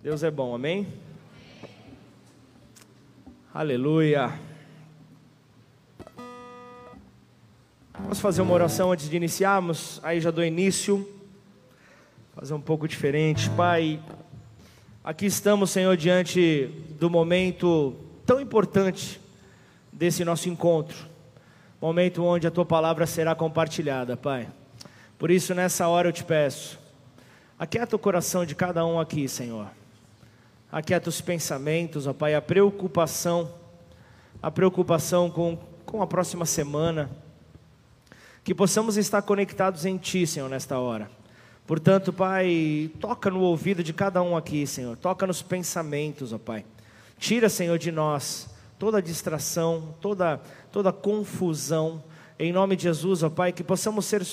Deus é bom, amém? Aleluia. Vamos fazer uma oração antes de iniciarmos? Aí já dou início. Fazer um pouco diferente. Pai, aqui estamos, Senhor, diante do momento tão importante desse nosso encontro. Momento onde a tua palavra será compartilhada, Pai. Por isso, nessa hora eu te peço, aquieta o coração de cada um aqui, Senhor. Aquieta os pensamentos, ó Pai, a preocupação, a preocupação com, com a próxima semana. Que possamos estar conectados em Ti, Senhor, nesta hora. Portanto, Pai, toca no ouvido de cada um aqui, Senhor. Toca nos pensamentos, ó Pai. Tira, Senhor, de nós toda distração, toda, toda confusão. Em nome de Jesus, ó Pai, que possamos ser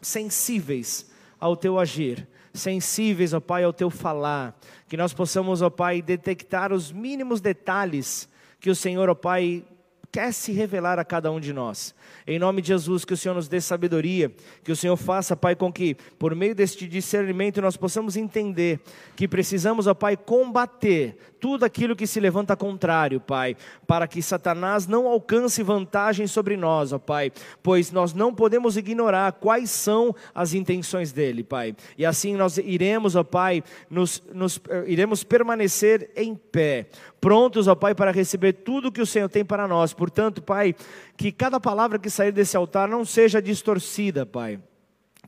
sensíveis ao teu agir, sensíveis, ó Pai, ao teu falar, que nós possamos, ó Pai, detectar os mínimos detalhes que o Senhor, ó Pai, quer se revelar a cada um de nós. Em nome de Jesus, que o Senhor nos dê sabedoria, que o Senhor faça, Pai, com que por meio deste discernimento nós possamos entender que precisamos, ó Pai, combater tudo aquilo que se levanta contrário, Pai, para que Satanás não alcance vantagem sobre nós, ó Pai, pois nós não podemos ignorar quais são as intenções dele, Pai. E assim nós iremos, ó Pai, nos, nos eh, iremos permanecer em pé, prontos, ó Pai, para receber tudo que o Senhor tem para nós. Portanto, Pai, que cada palavra que sair desse altar não seja distorcida, Pai.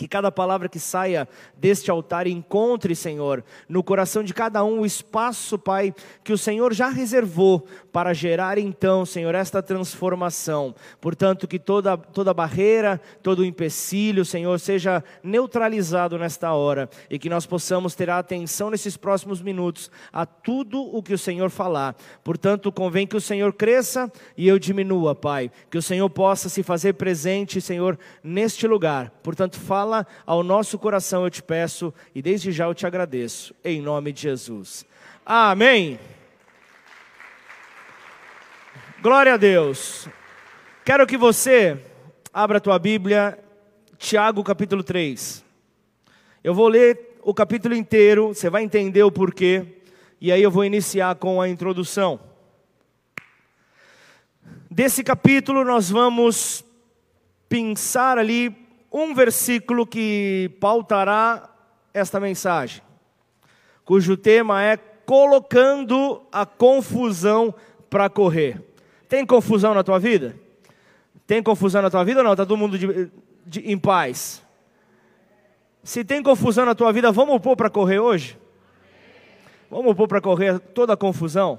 Que cada palavra que saia deste altar encontre, Senhor, no coração de cada um o espaço, Pai, que o Senhor já reservou para gerar então, Senhor, esta transformação. Portanto, que toda, toda barreira, todo empecilho, Senhor, seja neutralizado nesta hora e que nós possamos ter atenção nesses próximos minutos a tudo o que o Senhor falar. Portanto, convém que o Senhor cresça e eu diminua, Pai. Que o Senhor possa se fazer presente, Senhor, neste lugar. Portanto, fala fala ao nosso coração, eu te peço, e desde já eu te agradeço, em nome de Jesus. Amém. Glória a Deus. Quero que você abra a tua Bíblia, Tiago capítulo 3. Eu vou ler o capítulo inteiro, você vai entender o porquê, e aí eu vou iniciar com a introdução. Desse capítulo nós vamos pensar ali um versículo que pautará esta mensagem, cujo tema é colocando a confusão para correr. Tem confusão na tua vida? Tem confusão na tua vida ou não? Está todo mundo de, de, em paz? Se tem confusão na tua vida, vamos pôr para correr hoje? Vamos pôr para correr toda a confusão?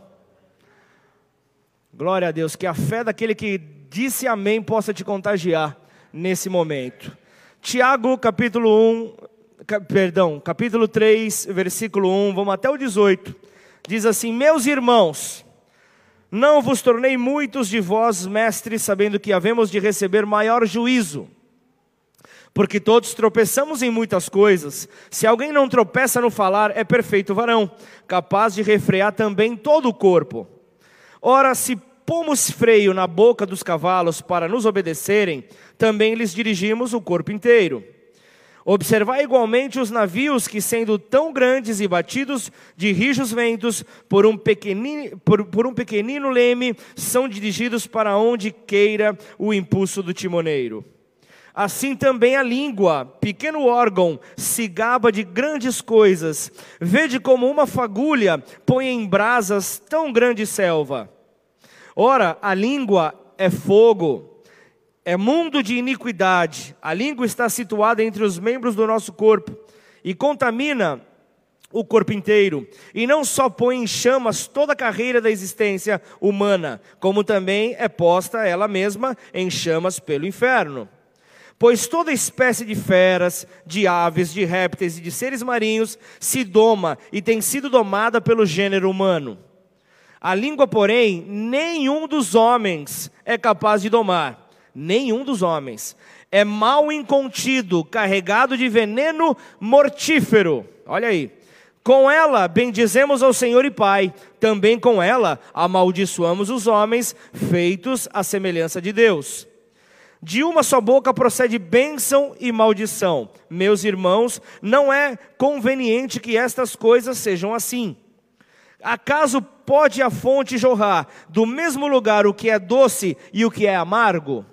Glória a Deus, que a fé daquele que disse amém possa te contagiar nesse momento. Tiago, capítulo 1, perdão, capítulo 3, versículo 1, vamos até o 18. Diz assim: Meus irmãos, não vos tornei muitos de vós mestres, sabendo que havemos de receber maior juízo. Porque todos tropeçamos em muitas coisas. Se alguém não tropeça no falar, é perfeito varão, capaz de refrear também todo o corpo. Ora, se pomos freio na boca dos cavalos para nos obedecerem, também lhes dirigimos o corpo inteiro. Observai igualmente os navios que, sendo tão grandes e batidos de rijos ventos por um, pequenino, por, por um pequenino leme, são dirigidos para onde queira o impulso do timoneiro. Assim também a língua, pequeno órgão, se gaba de grandes coisas. Vede como uma fagulha põe em brasas tão grande selva. Ora, a língua é fogo é mundo de iniquidade. A língua está situada entre os membros do nosso corpo e contamina o corpo inteiro, e não só põe em chamas toda a carreira da existência humana, como também é posta ela mesma em chamas pelo inferno. Pois toda espécie de feras, de aves, de répteis e de seres marinhos se doma e tem sido domada pelo gênero humano. A língua, porém, nenhum dos homens é capaz de domar nenhum dos homens. É mal incontido, carregado de veneno mortífero. Olha aí. Com ela bendizemos ao Senhor e Pai, também com ela amaldiçoamos os homens feitos à semelhança de Deus. De uma só boca procede bênção e maldição. Meus irmãos, não é conveniente que estas coisas sejam assim. Acaso pode a fonte jorrar do mesmo lugar o que é doce e o que é amargo?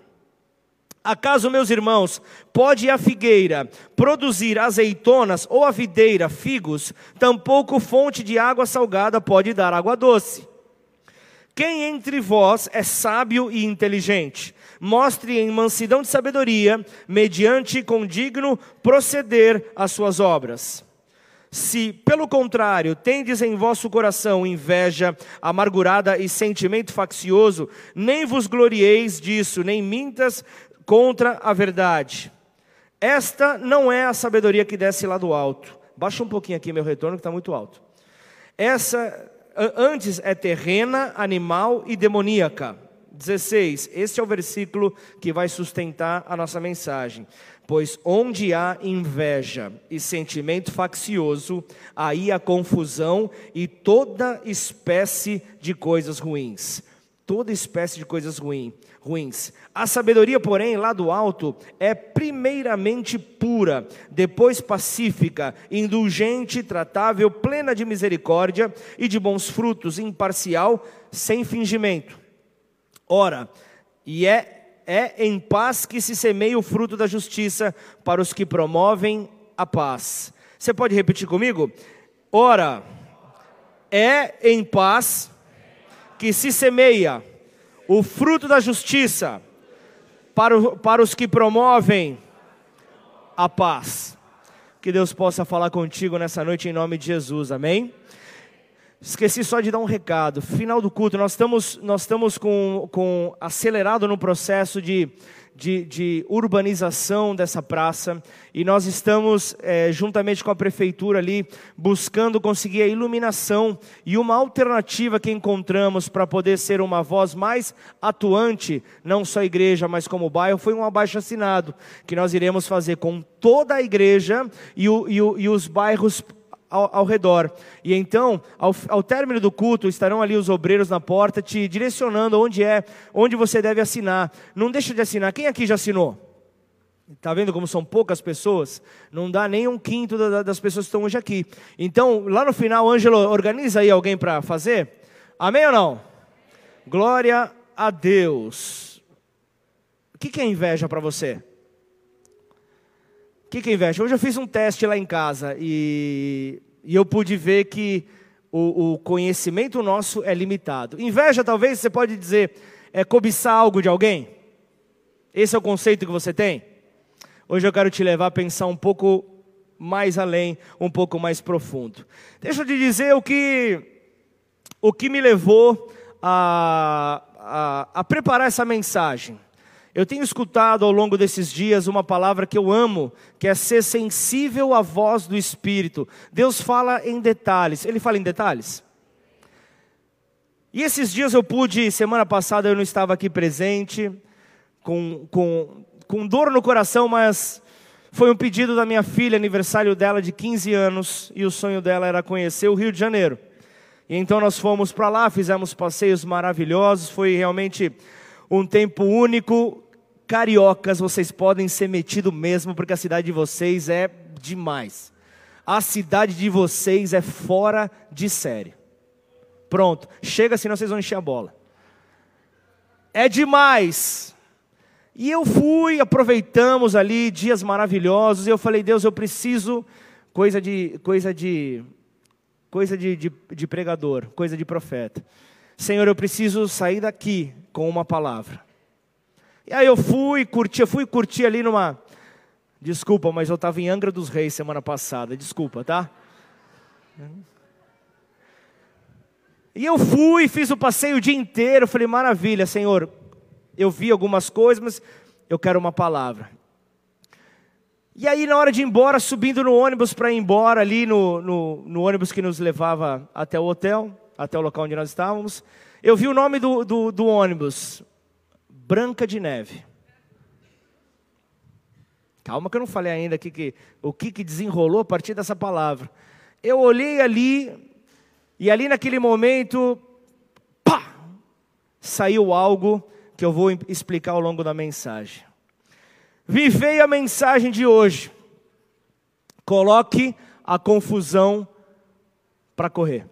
Acaso, meus irmãos, pode a figueira produzir azeitonas ou a videira figos? Tampouco fonte de água salgada pode dar água doce. Quem entre vós é sábio e inteligente? Mostre em mansidão de sabedoria, mediante condigno proceder as suas obras. Se, pelo contrário, tendes em vosso coração inveja amargurada e sentimento faccioso, nem vos glorieis disso, nem mintas contra a verdade. Esta não é a sabedoria que desce lá do alto. Baixa um pouquinho aqui meu retorno, que está muito alto. Essa, antes, é terrena, animal e demoníaca. 16. Este é o versículo que vai sustentar a nossa mensagem. Pois onde há inveja e sentimento faccioso, aí há confusão e toda espécie de coisas ruins. Toda espécie de coisas ruins ruins. A sabedoria, porém, lá do alto, é primeiramente pura, depois pacífica, indulgente, tratável, plena de misericórdia e de bons frutos, imparcial, sem fingimento. Ora, e é é em paz que se semeia o fruto da justiça para os que promovem a paz. Você pode repetir comigo? Ora, é em paz que se semeia o fruto da justiça para, o, para os que promovem a paz. Que Deus possa falar contigo nessa noite em nome de Jesus, amém? Esqueci só de dar um recado. Final do culto, nós estamos, nós estamos com, com acelerado no processo de, de, de urbanização dessa praça. E nós estamos, é, juntamente com a prefeitura ali, buscando conseguir a iluminação e uma alternativa que encontramos para poder ser uma voz mais atuante, não só igreja, mas como bairro, foi um abaixo assinado que nós iremos fazer com toda a igreja e, o, e, o, e os bairros ao, ao redor. E então, ao, ao término do culto, estarão ali os obreiros na porta te direcionando onde é, onde você deve assinar. Não deixa de assinar. Quem aqui já assinou? Está vendo como são poucas pessoas? Não dá nem um quinto das pessoas que estão hoje aqui. Então, lá no final, Ângelo, organiza aí alguém para fazer? Amém ou não? Glória a Deus. O que é inveja para você? O que, que é inveja? Hoje eu fiz um teste lá em casa e, e eu pude ver que o, o, conhecimento nosso é limitado. Inveja, talvez você pode dizer, é cobiçar algo de alguém? Esse é o conceito que você tem? Hoje eu quero te levar a pensar um pouco mais além, um pouco mais profundo. Deixa eu te dizer o que, o que me levou a, a, a preparar essa mensagem. Eu tenho escutado ao longo desses dias uma palavra que eu amo, que é ser sensível à voz do Espírito. Deus fala em detalhes. Ele fala em detalhes? E esses dias eu pude, semana passada eu não estava aqui presente, com, com, com dor no coração, mas foi um pedido da minha filha, aniversário dela de 15 anos, e o sonho dela era conhecer o Rio de Janeiro. E então nós fomos para lá, fizemos passeios maravilhosos, foi realmente um tempo único, Cariocas, vocês podem ser metido mesmo, porque a cidade de vocês é demais. A cidade de vocês é fora de série. Pronto, chega senão vocês vão encher a bola. É demais. E eu fui, aproveitamos ali dias maravilhosos, e eu falei, Deus, eu preciso coisa de coisa de coisa de, de, de pregador, coisa de profeta. Senhor, eu preciso sair daqui com uma palavra. E aí eu fui curtir, eu fui curtir ali numa. Desculpa, mas eu estava em Angra dos Reis semana passada, desculpa, tá? E eu fui, fiz o passeio o dia inteiro, falei, maravilha, Senhor, eu vi algumas coisas, mas eu quero uma palavra. E aí, na hora de ir embora, subindo no ônibus para ir embora, ali no, no, no, ônibus que nos levava até o hotel, até o local onde nós estávamos, eu vi o nome do, do, do ônibus, Branca de Neve. Calma que eu não falei ainda aqui que, o que, que desenrolou a partir dessa palavra. Eu olhei ali, e ali naquele momento, pá, saiu algo que eu vou explicar ao longo da mensagem. Vivei a mensagem de hoje. Coloque a confusão para correr.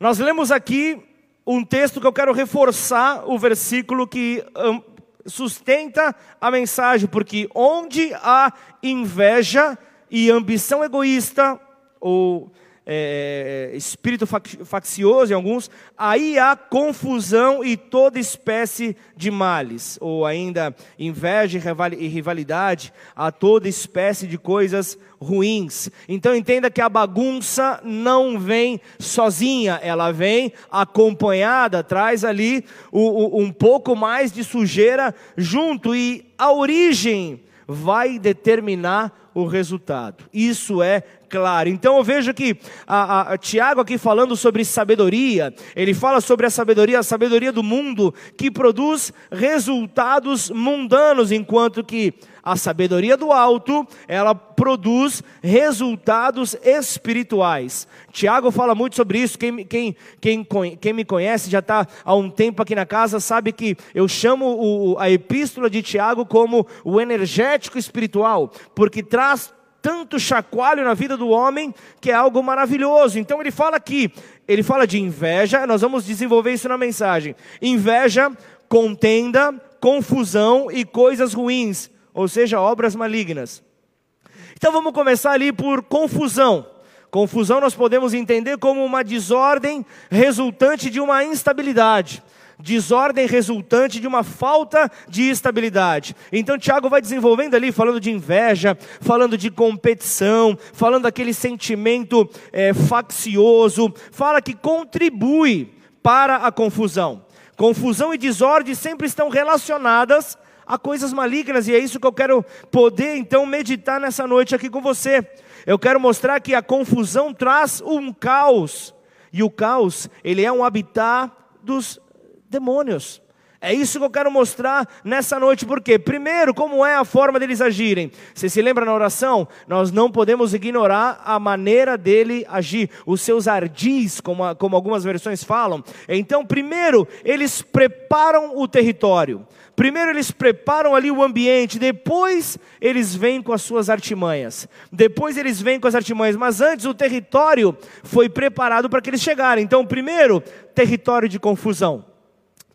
Nós lemos aqui um texto que eu quero reforçar o versículo que hum, sustenta a mensagem, porque onde há inveja e ambição egoísta, ou é, espírito faccioso em alguns, aí há confusão e toda espécie de males, ou ainda inveja e rivalidade, há toda espécie de coisas ruins. Então entenda que a bagunça não vem sozinha, ela vem acompanhada, traz ali um pouco mais de sujeira junto, e a origem vai determinar o resultado. Isso é claro. Então eu vejo que a, a, Tiago aqui falando sobre sabedoria, ele fala sobre a sabedoria, a sabedoria do mundo que produz resultados mundanos, enquanto que a sabedoria do alto, ela produz resultados espirituais. Tiago fala muito sobre isso. Quem, quem, quem, quem me conhece, já está há um tempo aqui na casa, sabe que eu chamo o, a epístola de Tiago como o energético espiritual, porque traz tanto chacoalho na vida do homem que é algo maravilhoso. Então ele fala aqui, ele fala de inveja, nós vamos desenvolver isso na mensagem. Inveja, contenda, confusão e coisas ruins ou seja, obras malignas. Então vamos começar ali por confusão. Confusão nós podemos entender como uma desordem resultante de uma instabilidade. Desordem resultante de uma falta de estabilidade. Então Tiago vai desenvolvendo ali, falando de inveja, falando de competição, falando daquele sentimento é, faccioso, fala que contribui para a confusão. Confusão e desordem sempre estão relacionadas a coisas malignas, e é isso que eu quero poder então meditar nessa noite aqui com você. Eu quero mostrar que a confusão traz um caos, e o caos, ele é um habitat dos demônios. É isso que eu quero mostrar nessa noite, porque, primeiro, como é a forma deles agirem? Você se lembra na oração? Nós não podemos ignorar a maneira dele agir, os seus ardis, como, a, como algumas versões falam. Então, primeiro, eles preparam o território. Primeiro eles preparam ali o ambiente, depois eles vêm com as suas artimanhas. Depois eles vêm com as artimanhas, mas antes o território foi preparado para que eles chegarem. Então, primeiro, território de confusão.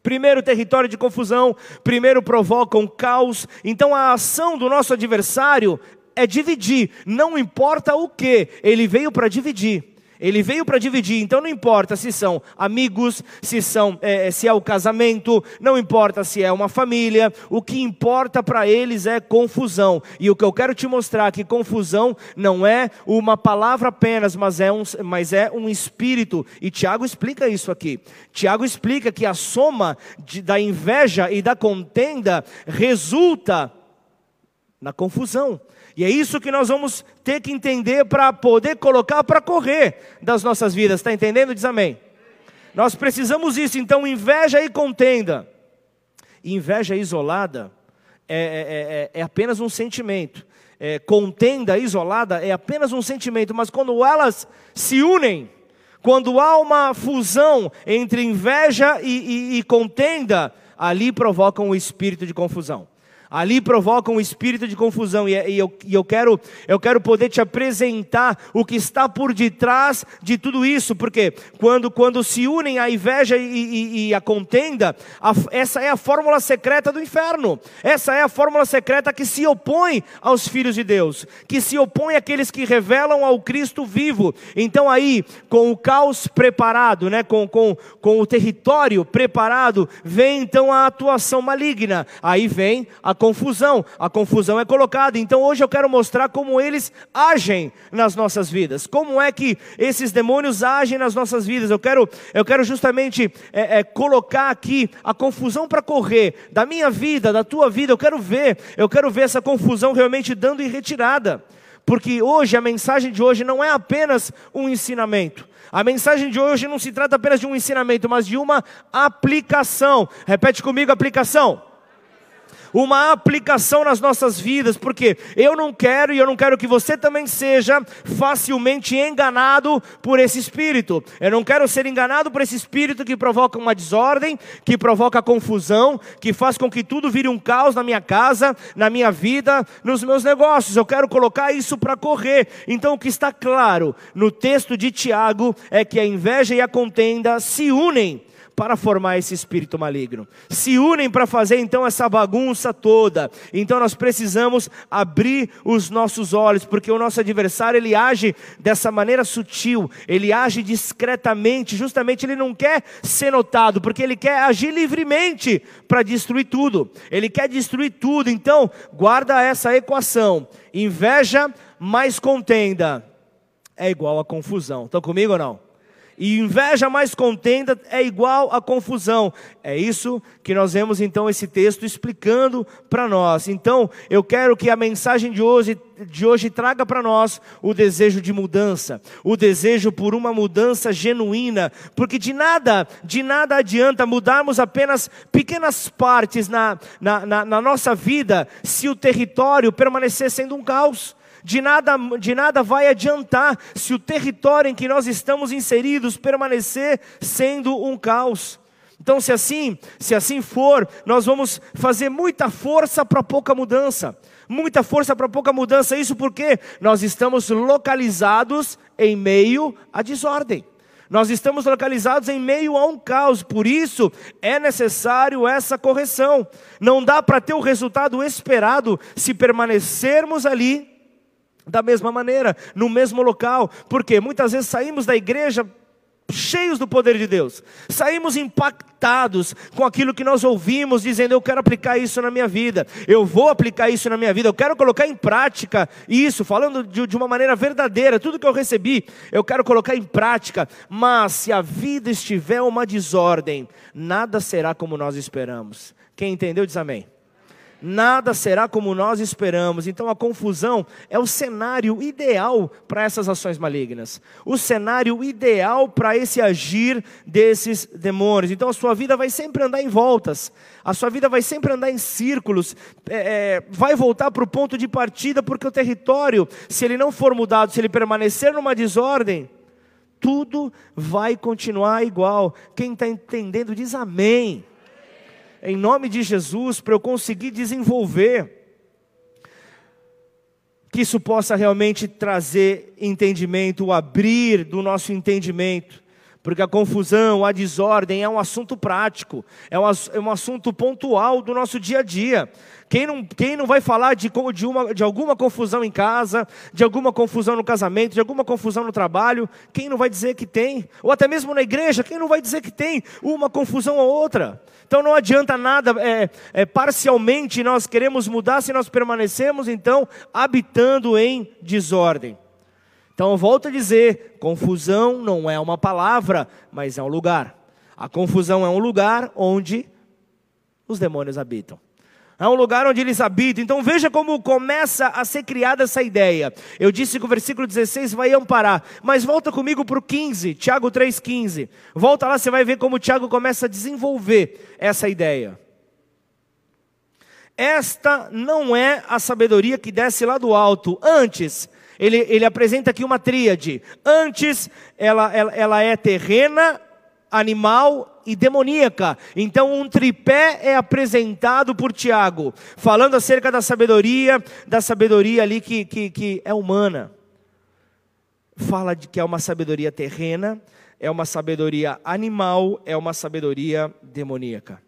Primeiro, território de confusão. Primeiro, provocam caos. Então, a ação do nosso adversário é dividir, não importa o que, ele veio para dividir. Ele veio para dividir, então não importa se são amigos, se são é, se é o casamento, não importa se é uma família. O que importa para eles é confusão. E o que eu quero te mostrar é que confusão não é uma palavra apenas, mas é um, mas é um espírito. E Tiago explica isso aqui. Tiago explica que a soma de, da inveja e da contenda resulta na confusão. E é isso que nós vamos ter que entender para poder colocar para correr das nossas vidas. Está entendendo? Diz amém. Nós precisamos isso, então, inveja e contenda. Inveja isolada é, é, é, é, é apenas um sentimento. É, contenda isolada é apenas um sentimento, mas quando elas se unem, quando há uma fusão entre inveja e, e, e contenda, ali provocam o espírito de confusão ali provocam um espírito de confusão, e, eu, e eu, quero, eu quero poder te apresentar o que está por detrás de tudo isso, porque quando, quando se unem a inveja e, e, e a contenda, a, essa é a fórmula secreta do inferno, essa é a fórmula secreta que se opõe aos filhos de Deus, que se opõe àqueles que revelam ao Cristo vivo. Então, aí, com o caos preparado, né, com, com, com o território preparado, vem então a atuação maligna, aí vem a confusão. A confusão é colocada. Então hoje eu quero mostrar como eles agem nas nossas vidas. Como é que esses demônios agem nas nossas vidas. Eu quero, eu quero justamente é, é, colocar aqui a confusão para correr da minha vida, da tua vida. Eu quero ver, eu quero ver essa confusão realmente dando em retirada. Porque hoje a mensagem de hoje não é apenas um ensinamento. A mensagem de hoje não se trata apenas de um ensinamento, mas de uma aplicação. Repete comigo: aplicação. Uma aplicação nas nossas vidas, porque eu não quero e eu não quero que você também seja facilmente enganado por esse espírito. Eu não quero ser enganado por esse espírito que provoca uma desordem, que provoca confusão, que faz com que tudo vire um caos na minha casa, na minha vida, nos meus negócios. Eu quero colocar isso para correr. Então, o que está claro no texto de Tiago é que a inveja e a contenda se unem para formar esse espírito maligno. Se unem para fazer então essa bagunça toda. Então nós precisamos abrir os nossos olhos, porque o nosso adversário ele age dessa maneira sutil, ele age discretamente, justamente ele não quer ser notado, porque ele quer agir livremente para destruir tudo. Ele quer destruir tudo. Então, guarda essa equação. Inveja mais contenda é igual a confusão. Estão comigo ou não? E inveja mais contenda é igual a confusão. É isso que nós vemos então esse texto explicando para nós. Então, eu quero que a mensagem de hoje, de hoje traga para nós o desejo de mudança, o desejo por uma mudança genuína, porque de nada, de nada adianta mudarmos apenas pequenas partes na, na, na, na nossa vida se o território permanecer sendo um caos. De nada, de nada vai adiantar se o território em que nós estamos inseridos permanecer sendo um caos. Então, se assim, se assim for, nós vamos fazer muita força para pouca mudança. Muita força para pouca mudança. Isso porque nós estamos localizados em meio à desordem. Nós estamos localizados em meio a um caos, por isso é necessário essa correção. Não dá para ter o resultado esperado se permanecermos ali da mesma maneira, no mesmo local, porque muitas vezes saímos da igreja cheios do poder de Deus, saímos impactados com aquilo que nós ouvimos, dizendo: Eu quero aplicar isso na minha vida, eu vou aplicar isso na minha vida, eu quero colocar em prática isso, falando de, de uma maneira verdadeira, tudo que eu recebi, eu quero colocar em prática, mas se a vida estiver uma desordem, nada será como nós esperamos. Quem entendeu, diz amém nada será como nós esperamos. Então a confusão é o cenário ideal para essas ações malignas, o cenário ideal para esse agir desses demônios. Então a sua vida vai sempre andar em voltas, a sua vida vai sempre andar em círculos, é, é, vai voltar para o ponto de partida, porque o território, se ele não for mudado, se ele permanecer numa desordem, tudo vai continuar igual. Quem está entendendo diz amém em nome de Jesus, para eu conseguir desenvolver, que isso possa realmente trazer entendimento, o abrir do nosso entendimento, porque a confusão, a desordem é um assunto prático, é um, é um assunto pontual do nosso dia a dia. Quem não, quem não vai falar de, de, uma, de alguma confusão em casa, de alguma confusão no casamento, de alguma confusão no trabalho, quem não vai dizer que tem? Ou até mesmo na igreja, quem não vai dizer que tem uma confusão ou outra? Então não adianta nada, é, é, parcialmente nós queremos mudar se nós permanecemos então habitando em desordem. Então eu volto a dizer: confusão não é uma palavra, mas é um lugar. A confusão é um lugar onde os demônios habitam. É um lugar onde eles habitam. Então veja como começa a ser criada essa ideia. Eu disse que o versículo 16 vai amparar. Mas volta comigo para o 15, Tiago 3,15. Volta lá, você vai ver como Tiago começa a desenvolver essa ideia. Esta não é a sabedoria que desce lá do alto. Antes, ele, ele apresenta aqui uma tríade. Antes, ela, ela, ela é terrena, animal e demoníaca. Então, um tripé é apresentado por Tiago, falando acerca da sabedoria, da sabedoria ali que, que, que é humana. Fala de que é uma sabedoria terrena, é uma sabedoria animal, é uma sabedoria demoníaca.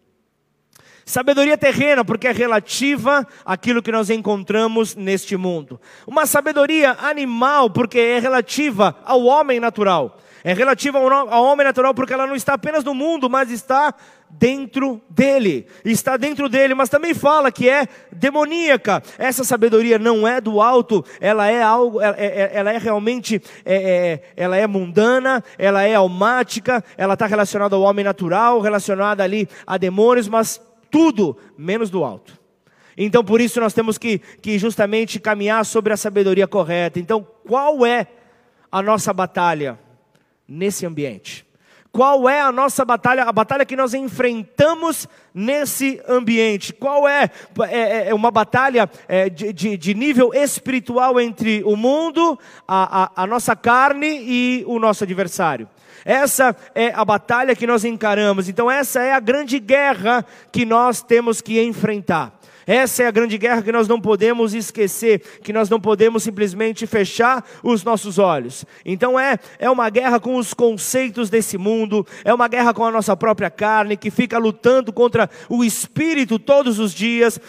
Sabedoria terrena, porque é relativa àquilo que nós encontramos neste mundo. Uma sabedoria animal, porque é relativa ao homem natural. É relativa ao homem natural porque ela não está apenas no mundo, mas está dentro dele. Está dentro dele, mas também fala que é demoníaca. Essa sabedoria não é do alto, ela é algo, ela é, é, ela é realmente, é, é, ela é mundana, ela é almática, ela está relacionada ao homem natural, relacionada ali a demônios, mas tudo menos do alto. Então por isso nós temos que, que justamente caminhar sobre a sabedoria correta. Então qual é a nossa batalha? nesse ambiente? Qual é a nossa batalha, a batalha que nós enfrentamos nesse ambiente? Qual é? É, é, é uma batalha é, de, de, de, nível espiritual entre o mundo, a, a, a nossa carne e o nosso adversário. Essa é a batalha que nós encaramos. Então, essa é a grande guerra que nós temos que enfrentar. Essa é a grande guerra que nós não podemos esquecer, que nós não podemos simplesmente fechar os nossos olhos. Então é, é uma guerra com os conceitos desse mundo, é uma guerra com a nossa própria carne, que fica lutando contra o espírito todos os dias,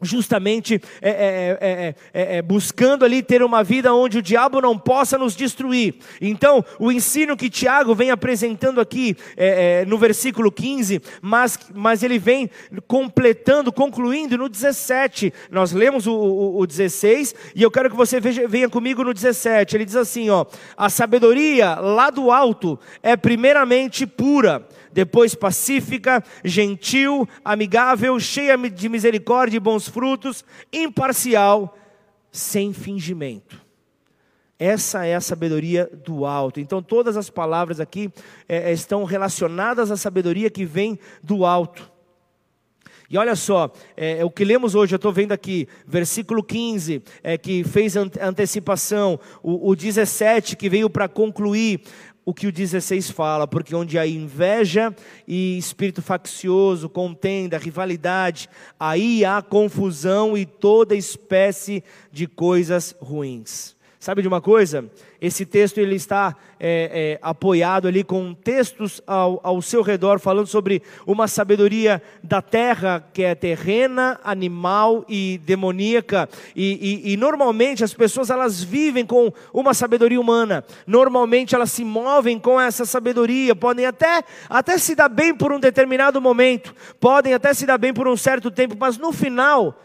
justamente é é é, é, é, buscando ali ter uma vida onde o diabo não possa nos destruir. Então, o ensino que Tiago vem apresentando aqui é, no versículo 15, mas, mas ele vem completando, concluindo no 17. Nós lemos o, o, o 16 e eu quero que você veja, venha comigo no 17. Ele diz assim: ó, a sabedoria lá do alto é primeiramente pura depois pacífica, gentil, amigável, cheia de misericórdia e bons frutos, imparcial, sem fingimento. Essa é a sabedoria do alto. Então, todas as palavras aqui é, é estão relacionadas à sabedoria que vem do alto. E olha só, é, o que lemos hoje, eu estou vendo aqui, versículo 15, é, que fez antecipação, o, o 17, que veio para concluir, o que o 16 fala, porque onde há inveja e espírito faccioso, contenda, rivalidade, aí há confusão e toda espécie de coisas ruins. Sabe de uma coisa? Esse texto ele está é, é, apoiado ali com textos ao, ao seu redor falando sobre uma sabedoria da terra que é terrena, animal e demoníaca. E, e, e normalmente as pessoas elas vivem com uma sabedoria humana. Normalmente elas se movem com essa sabedoria. Podem até, até se dar bem por um determinado momento. Podem até se dar bem por um certo tempo, mas no final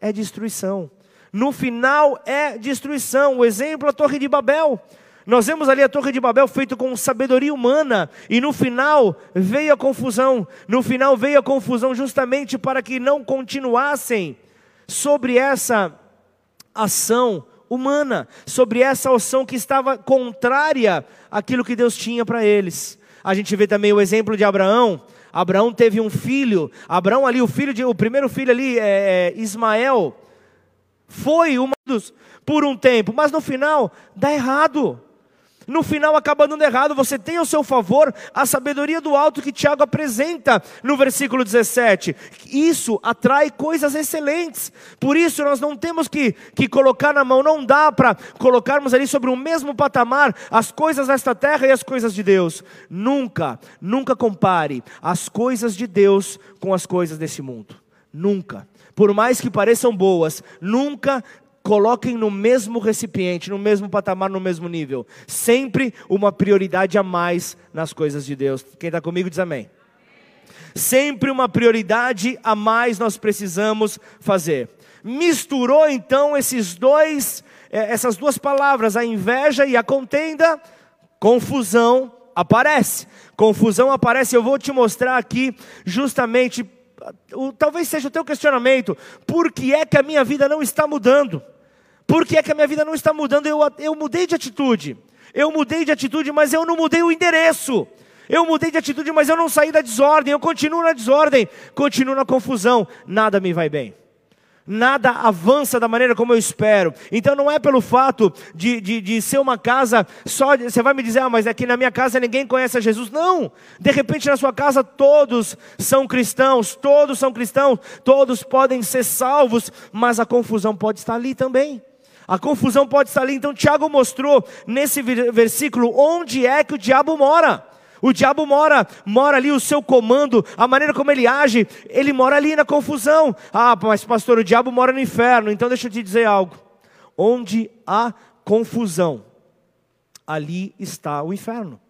é destruição no final é destruição. O exemplo, a Torre de Babel. Nós vemos ali a Torre de Babel feita com sabedoria humana, e no final veio a confusão. No final veio a confusão justamente para que não continuassem sobre essa ação humana, sobre essa ação que estava contrária àquilo que Deus tinha para eles. A gente vê também o exemplo de Abraão. Abraão teve um filho. Abraão ali, o filho de, o primeiro filho ali é, é Ismael foi uma dos por um tempo, mas no final dá errado. No final acaba dando errado. Você tem ao seu favor a sabedoria do alto que Tiago apresenta no versículo 17. Isso atrai coisas excelentes. Por isso nós não temos que, que colocar na mão, não dá para colocarmos ali sobre o mesmo patamar as coisas desta terra e as coisas de Deus. Nunca, nunca compare as coisas de Deus com as coisas desse mundo. Nunca por mais que pareçam boas, nunca coloquem no mesmo recipiente, no mesmo patamar, no mesmo nível. Sempre uma prioridade a mais nas coisas de Deus. Quem está comigo diz amém. Sempre uma prioridade a mais nós precisamos fazer. Misturou então esses dois, eh, essas duas palavras, a inveja e a contenda, confusão aparece. Confusão aparece, eu vou te mostrar aqui justamente talvez seja o teu questionamento: por que é que a minha vida não está mudando? Por que é que a minha vida não está mudando? Eu, eu mudei de atitude. Eu mudei de atitude, mas eu não mudei o endereço. Eu mudei de atitude, mas eu não saí da desordem. Eu continuo na desordem, continuo na confusão. Nada me vai bem nada avança da maneira como eu espero. Então não é pelo fato de, de, de ser uma casa só. Você vai me dizer, ah, mas aqui na minha casa ninguém conhece a Jesus. Não! De repente na sua casa todos são cristãos, todos são cristãos, todos podem ser salvos, mas a confusão pode estar ali também. A confusão pode estar ali. Então Tiago mostrou nesse versículo onde é que o diabo mora. O diabo mora, mora ali o seu comando, a maneira como ele age, ele mora ali na confusão. Ah, mas pastor, o diabo mora no inferno. Então deixa eu te dizer algo. Onde há confusão, ali está o inferno.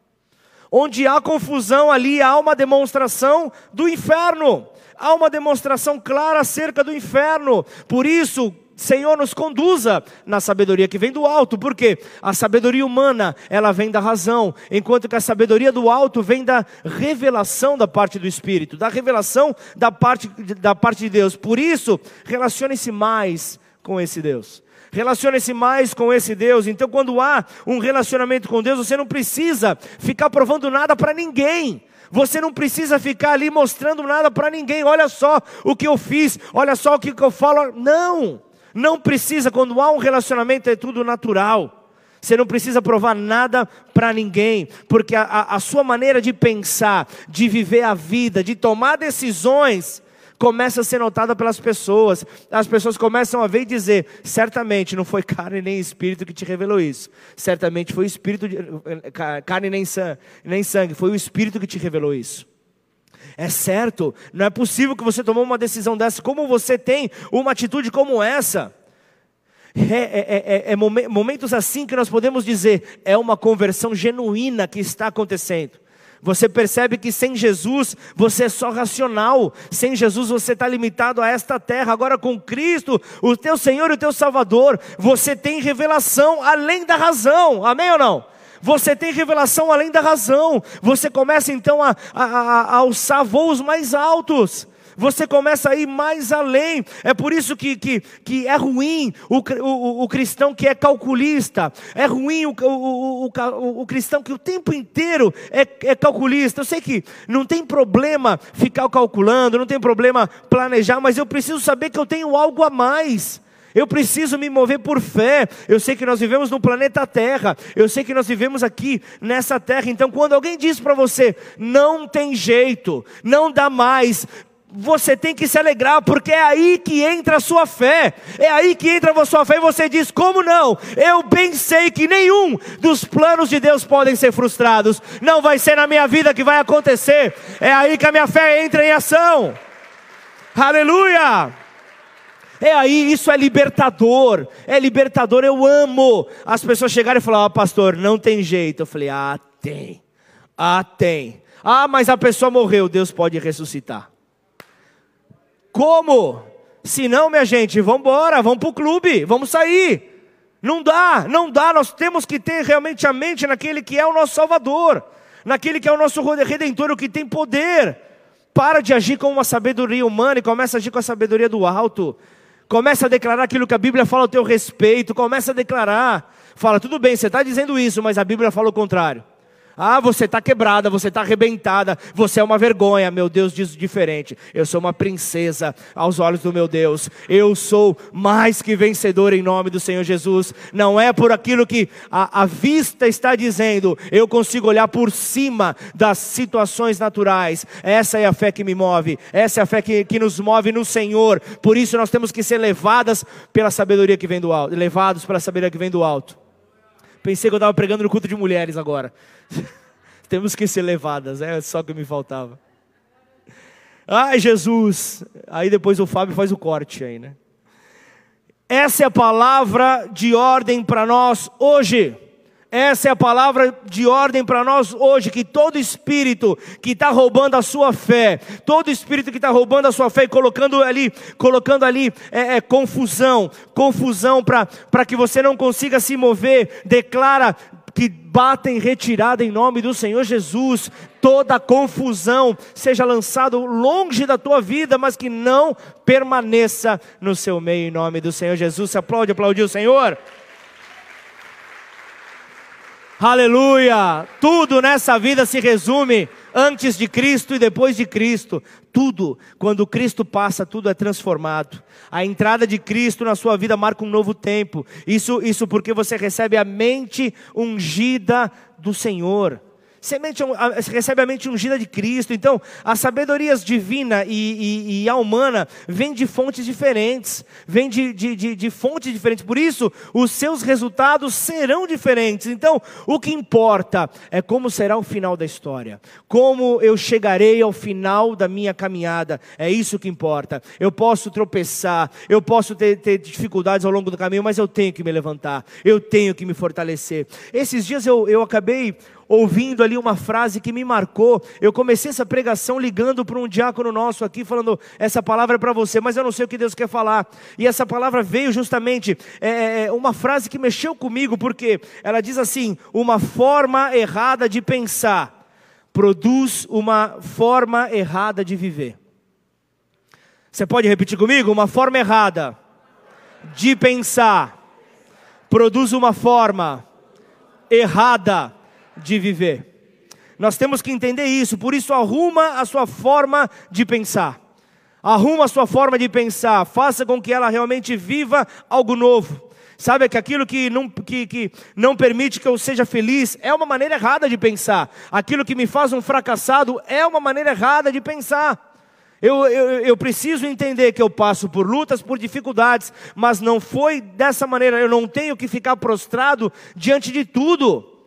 Onde há confusão, ali há uma demonstração do inferno. Há uma demonstração clara acerca do inferno. Por isso, Senhor, nos conduza na sabedoria que vem do alto, porque a sabedoria humana, ela vem da razão, enquanto que a sabedoria do alto vem da revelação da parte do Espírito, da revelação da parte, da parte de Deus. Por isso, relacione-se mais com esse Deus. Relacione-se mais com esse Deus. Então, quando há um relacionamento com Deus, você não precisa ficar provando nada para ninguém. Você não precisa ficar ali mostrando nada para ninguém. Olha só o que eu fiz, olha só o que eu falo. Não, não precisa. Quando há um relacionamento, é tudo natural. Você não precisa provar nada para ninguém, porque a, a, a, sua maneira de pensar, de viver a vida, de tomar decisões, começa a ser notada pelas pessoas. As pessoas começam a ver e dizer: certamente não foi carne nem espírito que te revelou isso. Certamente foi o espírito, de, carne nem sangue, nem sangue, foi o espírito que te revelou isso. É certo, não é possível que você tomou uma decisão dessa. Como você tem uma atitude como essa? É, é, é, é, momentos assim que nós podemos dizer, é uma conversão genuína que está acontecendo. Você percebe que sem Jesus você é só racional, sem Jesus você está limitado a esta terra. Agora com Cristo, o teu Senhor e o teu Salvador, você tem revelação além da razão, amém ou não? Você tem revelação além da razão, você começa então a, a, a, a alçar voos mais altos você começa a ir mais além. É por isso que, que, que é ruim o, o, o cristão que é calculista, é ruim o, o, o, o cristão que o tempo inteiro é, é calculista. Eu sei que não tem problema ficar calculando, não tem problema planejar, mas eu preciso saber que eu tenho algo a mais. Eu preciso me mover por fé. Eu sei que nós vivemos no planeta Terra. Eu sei que nós vivemos aqui nessa terra. Então, quando alguém diz para você, não tem jeito, não dá mais, você tem que se alegrar, porque é aí que entra a sua fé, é aí que entra a sua fé, e você diz: como não? Eu bem sei que nenhum dos planos de Deus podem ser frustrados, não vai ser na minha vida que vai acontecer, é aí que a minha fé entra em ação, aleluia! É aí, isso é libertador, é libertador, eu amo. As pessoas chegarem e falar, ah, pastor, não tem jeito. Eu falei, ah, tem, ah, tem. Ah, mas a pessoa morreu, Deus pode ressuscitar. Como? Se não, minha gente, vamos embora, vamos para o clube, vamos sair. Não dá, não dá, nós temos que ter realmente a mente naquele que é o nosso Salvador, naquele que é o nosso Redentor, o que tem poder. Para de agir com uma sabedoria humana e começa a agir com a sabedoria do alto. Começa a declarar aquilo que a Bíblia fala ao teu respeito, começa a declarar. Fala, tudo bem, você está dizendo isso, mas a Bíblia fala o contrário. Ah, você está quebrada, você está arrebentada, você é uma vergonha. Meu Deus diz diferente. Eu sou uma princesa aos olhos do meu Deus. Eu sou mais que vencedor em nome do Senhor Jesus. Não é por aquilo que a, a vista está dizendo, eu consigo olhar por cima das situações naturais. Essa é a fé que me move, essa é a fé que, que nos move no Senhor. Por isso nós temos que ser levadas pela sabedoria que vem do alto, levados pela sabedoria que vem do alto. Pensei que eu estava pregando no culto de mulheres agora. Temos que ser levadas, é só que me faltava. Ai, Jesus. Aí depois o Fábio faz o corte aí, né? Essa é a palavra de ordem para nós hoje. Essa é a palavra de ordem para nós hoje, que todo espírito que está roubando a sua fé, todo espírito que está roubando a sua fé e colocando ali, colocando ali é, é, confusão, confusão para que você não consiga se mover, declara que bata em retirada em nome do Senhor Jesus, toda confusão seja lançado longe da tua vida, mas que não permaneça no seu meio em nome do Senhor Jesus. Se aplaude, aplaudiu o Senhor. Aleluia! Tudo nessa vida se resume antes de Cristo e depois de Cristo. Tudo, quando Cristo passa, tudo é transformado. A entrada de Cristo na sua vida marca um novo tempo. Isso, isso porque você recebe a mente ungida do Senhor. Semente, recebe a mente ungida de Cristo. Então, a sabedoria divina e, e, e a humana vem de fontes diferentes, vem de, de, de, de, fontes diferentes. Por isso, os seus resultados serão diferentes. Então, o que importa é como será o final da história, como eu chegarei ao final da minha caminhada. É isso que importa. Eu posso tropeçar, eu posso ter, ter dificuldades ao longo do caminho, mas eu tenho que me levantar, eu tenho que me fortalecer. Esses dias eu, eu acabei ouvindo ali uma frase que me marcou. Eu comecei essa pregação ligando para um diácono nosso aqui, falando: essa palavra é para você, mas eu não sei o que Deus quer falar. E essa palavra veio justamente, é, é, é, uma frase que mexeu comigo, porque ela diz assim: uma forma errada de pensar produz uma forma errada de viver. Você pode repetir comigo? Uma forma errada de pensar produz uma forma errada de viver. Nós temos que entender isso, por isso arruma a sua forma de pensar. Arruma a sua forma de pensar, faça com que ela realmente viva algo novo. Sabe que aquilo que não, que, que não permite que eu seja feliz é uma maneira errada de pensar. Aquilo que me faz um fracassado é uma maneira errada de pensar. Eu, eu, eu, preciso entender que eu passo por lutas, por dificuldades, mas não foi dessa maneira. Eu não tenho que ficar prostrado diante de tudo.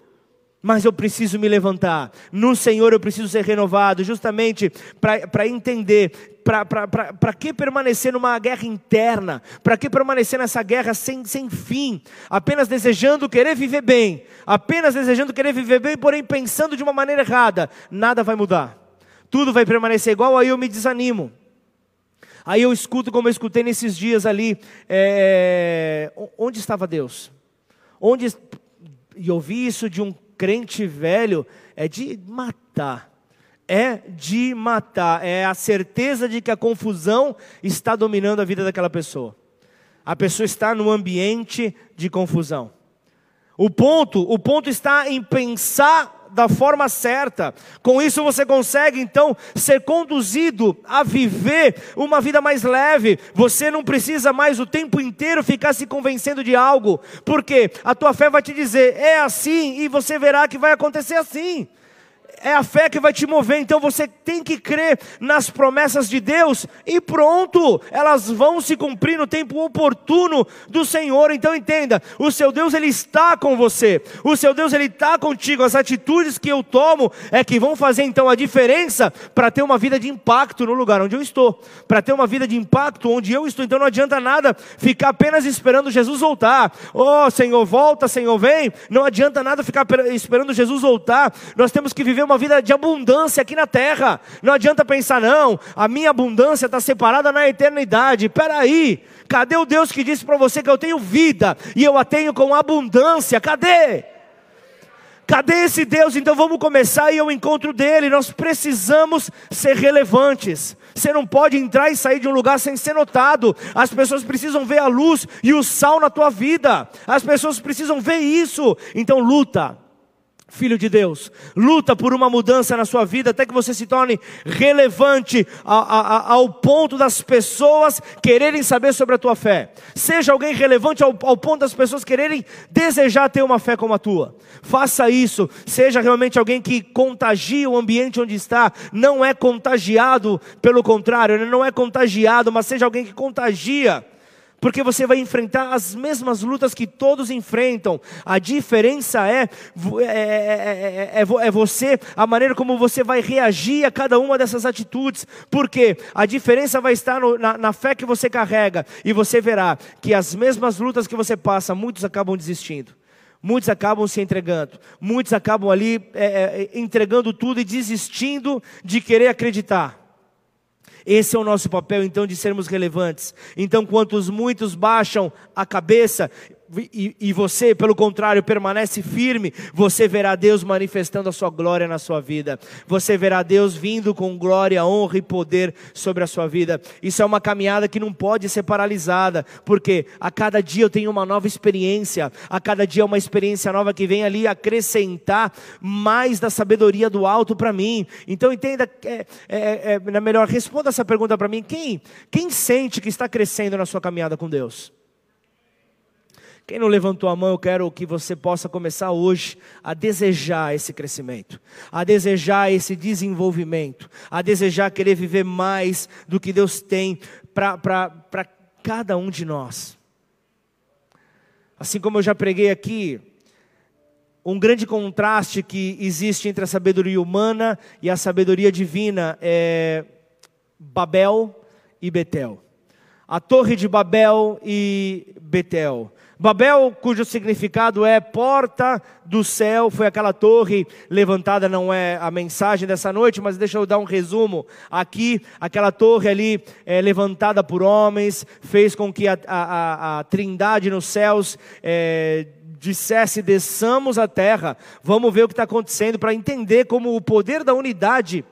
Mas eu preciso me levantar. No Senhor eu preciso ser renovado, justamente para entender para que permanecer numa guerra interna? Para que permanecer nessa guerra sem, sem fim? Apenas desejando querer viver bem, apenas desejando querer viver bem, porém pensando de uma maneira errada, nada vai mudar. Tudo vai permanecer igual, aí eu me desanimo. Aí eu escuto como eu escutei nesses dias ali, é, onde estava Deus? Onde e ouvir isso de um crente velho é de matar é de matar, é a certeza de que a confusão está dominando a vida daquela pessoa. A pessoa está no ambiente de confusão. O ponto, o ponto está em pensar da forma certa. Com isso você consegue então ser conduzido a viver uma vida mais leve. Você não precisa mais o tempo inteiro ficar se convencendo de algo, porque a tua fé vai te dizer é assim e você verá que vai acontecer assim é a fé que vai te mover. Então você tem que crer nas promessas de Deus e pronto, elas vão se cumprir no tempo oportuno do Senhor. Então entenda, o seu Deus ele está com você. O seu Deus ele está contigo. As atitudes que eu tomo é que vão fazer então a diferença para ter uma vida de impacto no lugar onde eu estou, para ter uma vida de impacto onde eu estou. Então não adianta nada ficar apenas esperando Jesus voltar. Oh, Senhor, volta, Senhor, vem. Não adianta nada ficar esperando Jesus voltar. Nós temos que viver uma uma vida de abundância aqui na terra. Não adianta pensar, não, a minha abundância está separada na eternidade. Peraí, cadê o Deus que disse para você que eu tenho vida e eu a tenho com abundância? Cadê? Cadê esse Deus? Então vamos começar e ao encontro dele. Nós precisamos ser relevantes. Você não pode entrar e sair de um lugar sem ser notado. As pessoas precisam ver a luz e o sal na tua vida. As pessoas precisam ver isso. Então luta filho de Deus, luta por uma mudança na sua vida até que você se torne relevante ao ponto das pessoas quererem saber sobre a tua fé. Seja alguém relevante ao, ao ponto das pessoas quererem desejar ter uma fé como a tua. Faça isso, seja realmente alguém que contagia o ambiente onde está, não é contagiado, pelo contrário, não é contagiado, mas seja alguém que contagia porque você vai enfrentar as mesmas lutas que todos enfrentam. A diferença é, é, é, é, é, você, a maneira como você vai reagir a cada uma dessas atitudes, porque a diferença vai estar no, na, na fé que você carrega, e você verá que as mesmas lutas que você passa, muitos acabam desistindo. Muitos acabam se entregando, muitos acabam ali é, é, entregando tudo e desistindo de querer acreditar. Esse é o nosso papel, então, de sermos relevantes. Então, quantos muitos baixam a cabeça, e, e, você, pelo contrário, permanece firme, você verá Deus manifestando a sua glória na sua vida. Você verá Deus vindo com glória, honra e poder sobre a sua vida. Isso é uma caminhada que não pode ser paralisada, porque a cada dia eu tenho uma nova experiência, a cada dia é uma experiência nova que vem ali acrescentar mais da sabedoria do alto para mim. Então entenda, é, é, é, melhor, responda essa pergunta para mim: quem, quem sente que está crescendo na sua caminhada com Deus? Quem não levantou a mão, eu quero que você possa começar hoje a desejar esse crescimento, a desejar esse desenvolvimento, a desejar querer viver mais do que Deus tem para cada um de nós. Assim como eu já preguei aqui, um grande contraste que existe entre a sabedoria humana e a sabedoria divina é Babel e Betel. A torre de Babel e Betel. Babel, cujo significado é porta do céu, foi aquela torre levantada, não é a mensagem dessa noite, mas deixa eu dar um resumo aqui. Aquela torre ali é, levantada por homens, fez com que a, a, a, trindade nos céus é, dissesse: desçamos a terra, vamos ver o que está acontecendo, para entender como o poder da unidade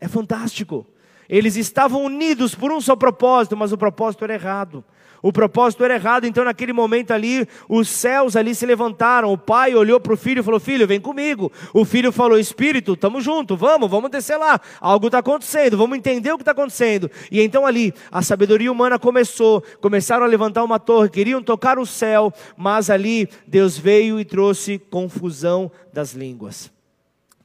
é fantástico. Eles estavam unidos por um só propósito, mas o propósito era errado. O propósito era errado, então naquele momento ali, os céus ali se levantaram. O pai olhou para o filho e falou: Filho, vem comigo. O filho falou: Espírito, estamos juntos, vamos, vamos descer lá. Algo está acontecendo, vamos entender o que está acontecendo. E então ali, a sabedoria humana começou, começaram a levantar uma torre, queriam tocar o céu, mas ali Deus veio e trouxe confusão das línguas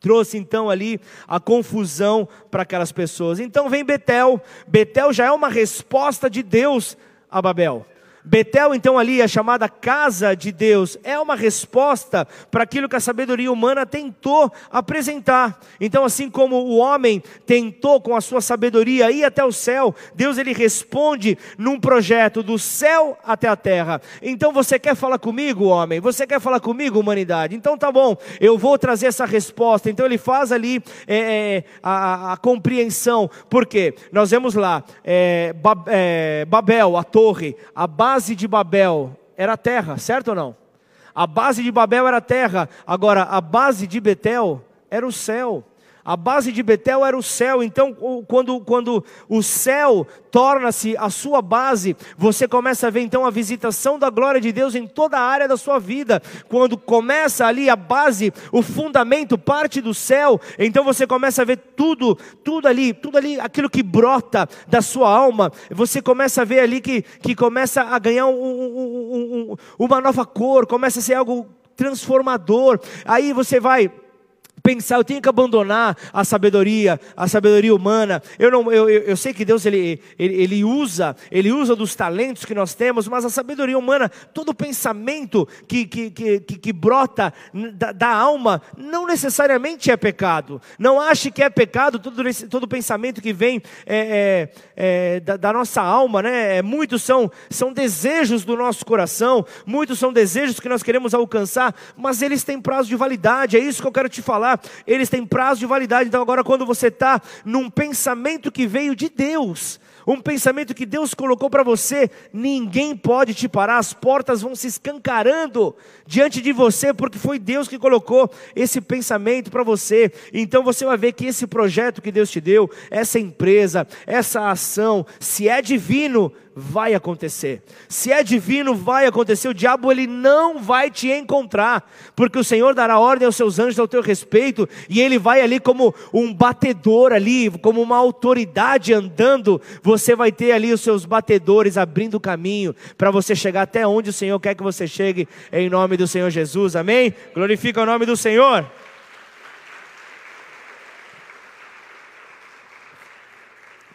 trouxe então ali a confusão para aquelas pessoas. Então vem Betel. Betel já é uma resposta de Deus a Babel. Betel, então, ali, a chamada casa de Deus, é uma resposta para aquilo que a sabedoria humana tentou apresentar. Então, assim como o homem tentou com a sua sabedoria ir até o céu, Deus ele responde num projeto do céu até a terra. Então, você quer falar comigo, homem? Você quer falar comigo, humanidade? Então, tá bom, eu vou trazer essa resposta. Então, ele faz ali é, é, a, a, compreensão. Por quê? Nós vemos lá, é, é Babel, a torre, a base base de Babel era a terra, certo ou não? A base de Babel era a terra, agora a base de Betel era o céu. A base de Betel era o céu, então quando, quando o céu torna-se a sua base, você começa a ver então a visitação da glória de Deus em toda a área da sua vida. Quando começa ali a base, o fundamento parte do céu, então você começa a ver tudo, tudo ali, tudo ali, aquilo que brota da sua alma, você começa a ver ali que, que começa a ganhar um, um, um, uma nova cor, começa a ser algo transformador. Aí você vai pensar, eu tenho que abandonar a sabedoria, a sabedoria humana. Eu não, eu, eu, eu sei que Deus ele, ele, ele, usa, ele usa dos talentos que nós temos, mas a sabedoria humana, todo pensamento que, que, que, que, brota da, da, alma, não necessariamente é pecado. Não ache que é pecado todo, todo pensamento que vem é, é, é, da, da, nossa alma, né? É, muitos são, são desejos do nosso coração, muitos são desejos que nós queremos alcançar, mas eles têm prazo de validade. É isso que eu quero te falar eles têm prazo de validade. Então, agora, quando você está num pensamento que veio de Deus, um pensamento que Deus colocou para você, ninguém pode te parar, as portas vão se escancarando diante de você, porque foi Deus que colocou esse pensamento para você. Então você vai ver que esse projeto que Deus te deu, essa empresa, essa ação, se é divino, vai acontecer. Se é divino, vai acontecer. O diabo ele não vai te encontrar, porque o Senhor dará ordem aos seus anjos ao teu respeito, e ele vai ali como um batedor ali, como uma autoridade andando. Você vai ter ali os seus batedores abrindo o caminho para você chegar até onde o Senhor quer que você chegue em nome do Senhor Jesus. Amém? Glorifica o nome do Senhor.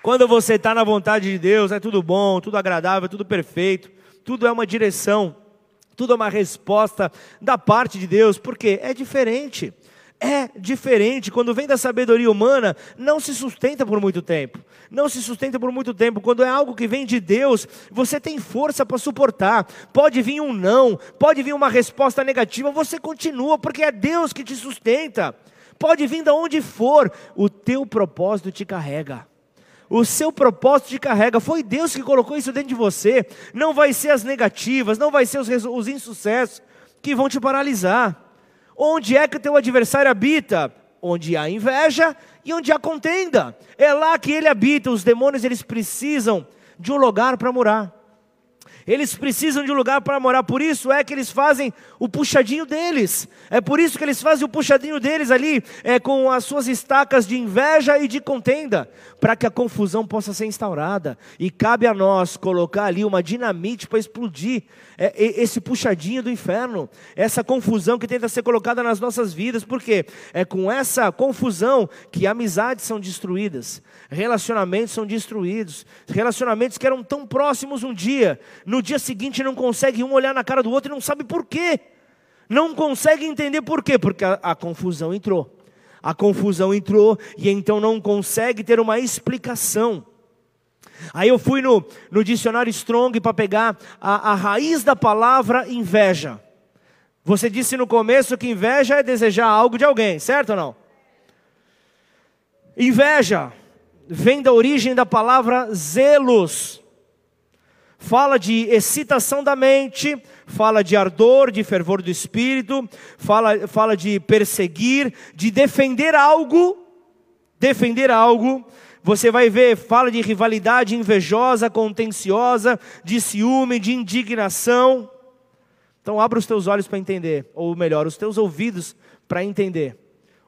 Quando você está na vontade de Deus, é tudo bom, tudo agradável, tudo perfeito, tudo é uma direção, tudo é uma resposta da parte de Deus, porque é diferente. É diferente, quando vem da sabedoria humana, não se sustenta por muito tempo. Não se sustenta por muito tempo. Quando é algo que vem de Deus, você tem força para suportar. Pode vir um não, pode vir uma resposta negativa, você continua, porque é Deus que te sustenta. Pode vir de onde for, o teu propósito te carrega o seu propósito te carrega. Foi Deus que colocou isso dentro de você. Não vai ser as negativas, não vai ser os, os insucessos que vão te paralisar. Onde é que o teu adversário habita? Onde há inveja e onde há contenda. É lá que ele habita. Os demônios eles precisam de um lugar para morar. Eles precisam de um lugar para morar, por isso é que eles fazem o puxadinho deles. É por isso que eles fazem o puxadinho deles ali, é, com as suas estacas de inveja e de contenda, para que a confusão possa ser instaurada. E cabe a nós colocar ali uma dinamite para explodir é, esse puxadinho do inferno, essa confusão que tenta ser colocada nas nossas vidas, porque é com essa confusão que amizades são destruídas, relacionamentos são destruídos, relacionamentos que eram tão próximos um dia, no dia seguinte não consegue um olhar na cara do outro e não sabe por quê, não consegue entender por quê, porque a, a confusão entrou. A confusão entrou e então não consegue ter uma explicação. Aí eu fui no, no dicionário Strong para pegar a, a raiz da palavra inveja. Você disse no começo que inveja é desejar algo de alguém, certo ou não? Inveja vem da origem da palavra zelos. Fala de excitação da mente, fala de ardor, de fervor do espírito, fala, fala de perseguir, de defender algo, defender algo, você vai ver, fala de rivalidade invejosa, contenciosa, de ciúme, de indignação. Então, abra os teus olhos para entender, ou melhor, os teus ouvidos para entender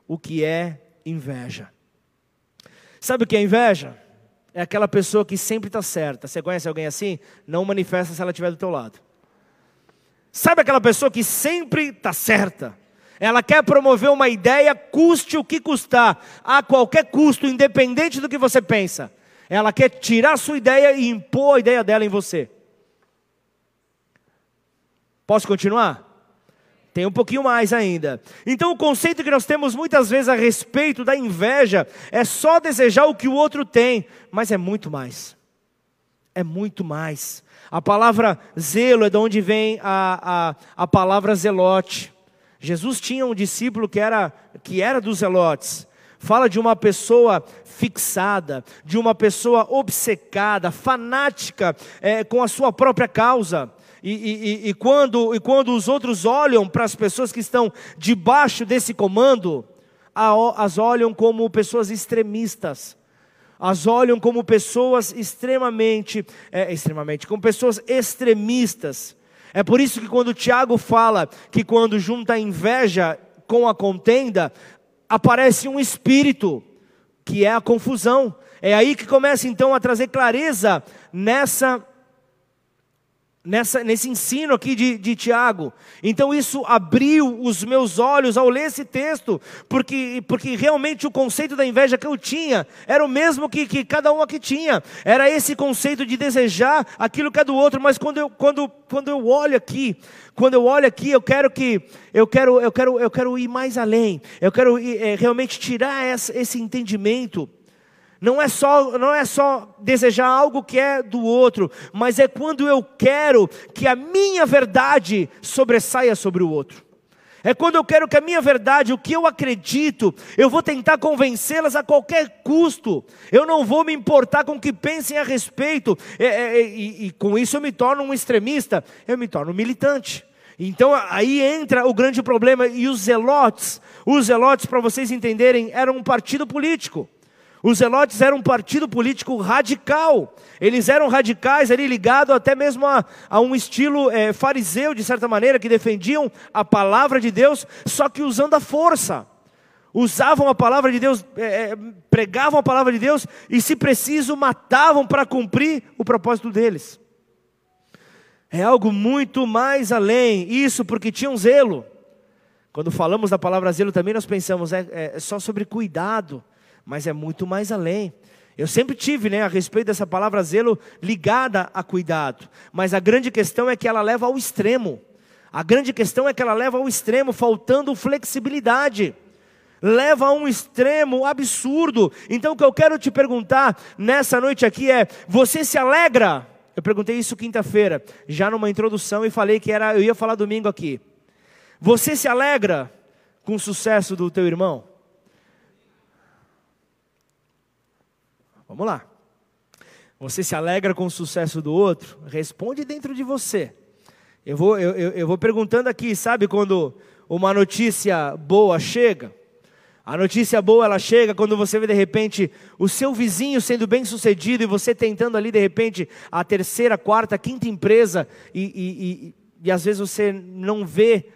o que é inveja. Sabe o que é inveja? É aquela pessoa que sempre está certa. Você conhece alguém assim? Não manifesta se ela estiver do teu lado. Sabe aquela pessoa que sempre está certa? Ela quer promover uma ideia, custe o que custar, a qualquer custo, independente do que você pensa. Ela quer tirar a sua ideia e impor a ideia dela em você. Posso continuar? Tem um pouquinho mais ainda. Então, o conceito que nós temos muitas vezes a respeito da inveja é só desejar o que o outro tem, mas é muito mais. É muito mais. A palavra zelo é de onde vem a, a, a palavra zelote. Jesus tinha um discípulo que era, que era dos zelotes. Fala de uma pessoa fixada, de uma pessoa obcecada, fanática é, com a sua própria causa. E, e, e, quando, e quando os outros olham para as pessoas que estão debaixo desse comando, as olham como pessoas extremistas, as olham como pessoas extremamente, é, extremamente, como pessoas extremistas. É por isso que quando Tiago fala que quando junta a inveja com a contenda, aparece um espírito, que é a confusão. É aí que começa então a trazer clareza nessa nessa, nesse ensino aqui de, de Tiago. Então isso abriu os meus olhos ao ler esse texto, porque, porque realmente o conceito da inveja que eu tinha era o mesmo que, que cada um aqui tinha. Era esse conceito de desejar aquilo que é do outro, mas quando eu, quando, quando eu olho aqui, quando eu olho aqui, eu quero que eu quero, eu quero, eu quero ir mais além. Eu quero é, realmente tirar essa, esse entendimento não é só, não é só desejar algo que é do outro, mas é quando eu quero que a minha verdade sobressaia sobre o outro. É quando eu quero que a minha verdade, o que eu acredito, eu vou tentar convencê-las a qualquer custo. Eu não vou me importar com o que pensem a respeito. É, é, é, e, e com isso eu me torno um extremista, eu me torno militante. Então aí entra o grande problema. E os zelotes, os zelotes, para vocês entenderem, eram um partido político. Os zelotes eram um partido político radical. Eles eram radicais ali ligados até mesmo a, a um estilo é, fariseu, de certa maneira, que defendiam a palavra de Deus, só que usando a força. Usavam a palavra de Deus, é, pregavam a palavra de Deus e, se preciso, matavam para cumprir o propósito deles. É algo muito mais além. Isso porque tinham zelo. Quando falamos da palavra zelo também nós pensamos, é, é só sobre cuidado mas é muito mais além. Eu sempre tive, né, a respeito dessa palavra zelo ligada a cuidado, mas a grande questão é que ela leva ao extremo. A grande questão é que ela leva ao extremo, faltando flexibilidade. Leva a um extremo absurdo. Então o que eu quero te perguntar nessa noite aqui é: você se alegra? Eu perguntei isso quinta-feira, já numa introdução e falei que era eu ia falar domingo aqui. Você se alegra com o sucesso do teu irmão? Vamos lá. Você se alegra com o sucesso do outro? Responde dentro de você. Eu vou, eu, eu, vou perguntando aqui, sabe quando uma notícia boa chega? A notícia boa ela chega quando você vê de repente o seu vizinho sendo bem sucedido e você tentando ali de repente a terceira, quarta, quinta empresa e, e, e, e às vezes você não vê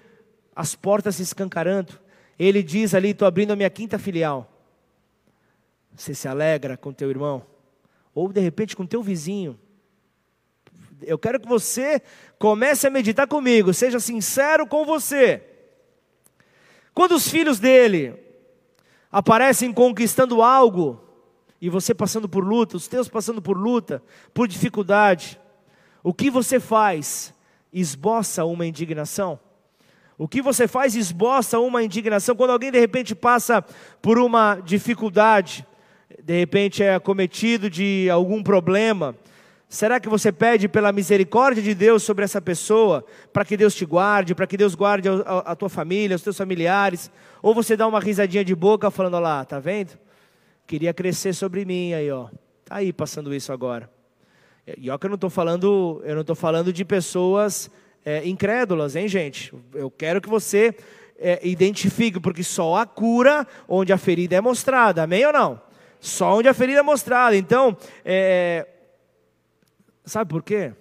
as portas se escancarando. Ele diz ali: estou abrindo a minha quinta filial. Você se alegra com teu irmão? Ou de repente com teu vizinho? Eu quero que você comece a meditar comigo, seja sincero com você. Quando os filhos dele aparecem conquistando algo, e você passando por luta, os teus passando por luta, por dificuldade, o que você faz? Esboça uma indignação? O que você faz esboça uma indignação quando alguém de repente passa por uma dificuldade, de repente é acometido de algum problema, será que você pede pela misericórdia de Deus sobre essa pessoa, para que Deus te guarde, para que Deus guarde a, a, tua família, os teus familiares? Ou você dá uma risadinha de boca falando, olha lá, tá vendo? Queria crescer sobre mim aí, ó. Tá aí passando isso agora. E ó que eu não estou falando, eu não estou falando de pessoas é, incrédulas, hein, gente? Eu quero que você é, identifique, porque só a cura onde a ferida é mostrada, amém ou não? Só onde a ferida é mostrada. Então, é... sabe por quê?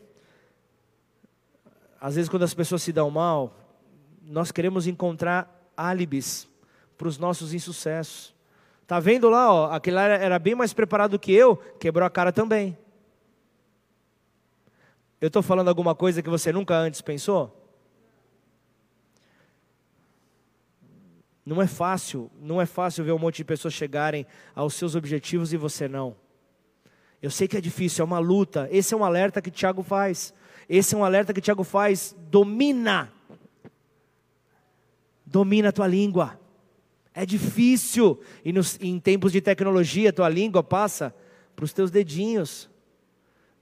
Às vezes, quando as pessoas se dão mal, nós queremos encontrar álibis para os nossos insucessos. Tá vendo lá, ó, aquele lá era bem mais preparado que eu, quebrou a cara também. Eu estou falando alguma coisa que você nunca antes pensou? Não é fácil, não é fácil ver um monte de pessoas chegarem aos seus objetivos e você não. Eu sei que é difícil, é uma luta. Esse é um alerta que Tiago faz. Esse é um alerta que Tiago faz. Domina. Domina a tua língua. É difícil. E nos, em tempos de tecnologia, tua língua passa para os teus dedinhos.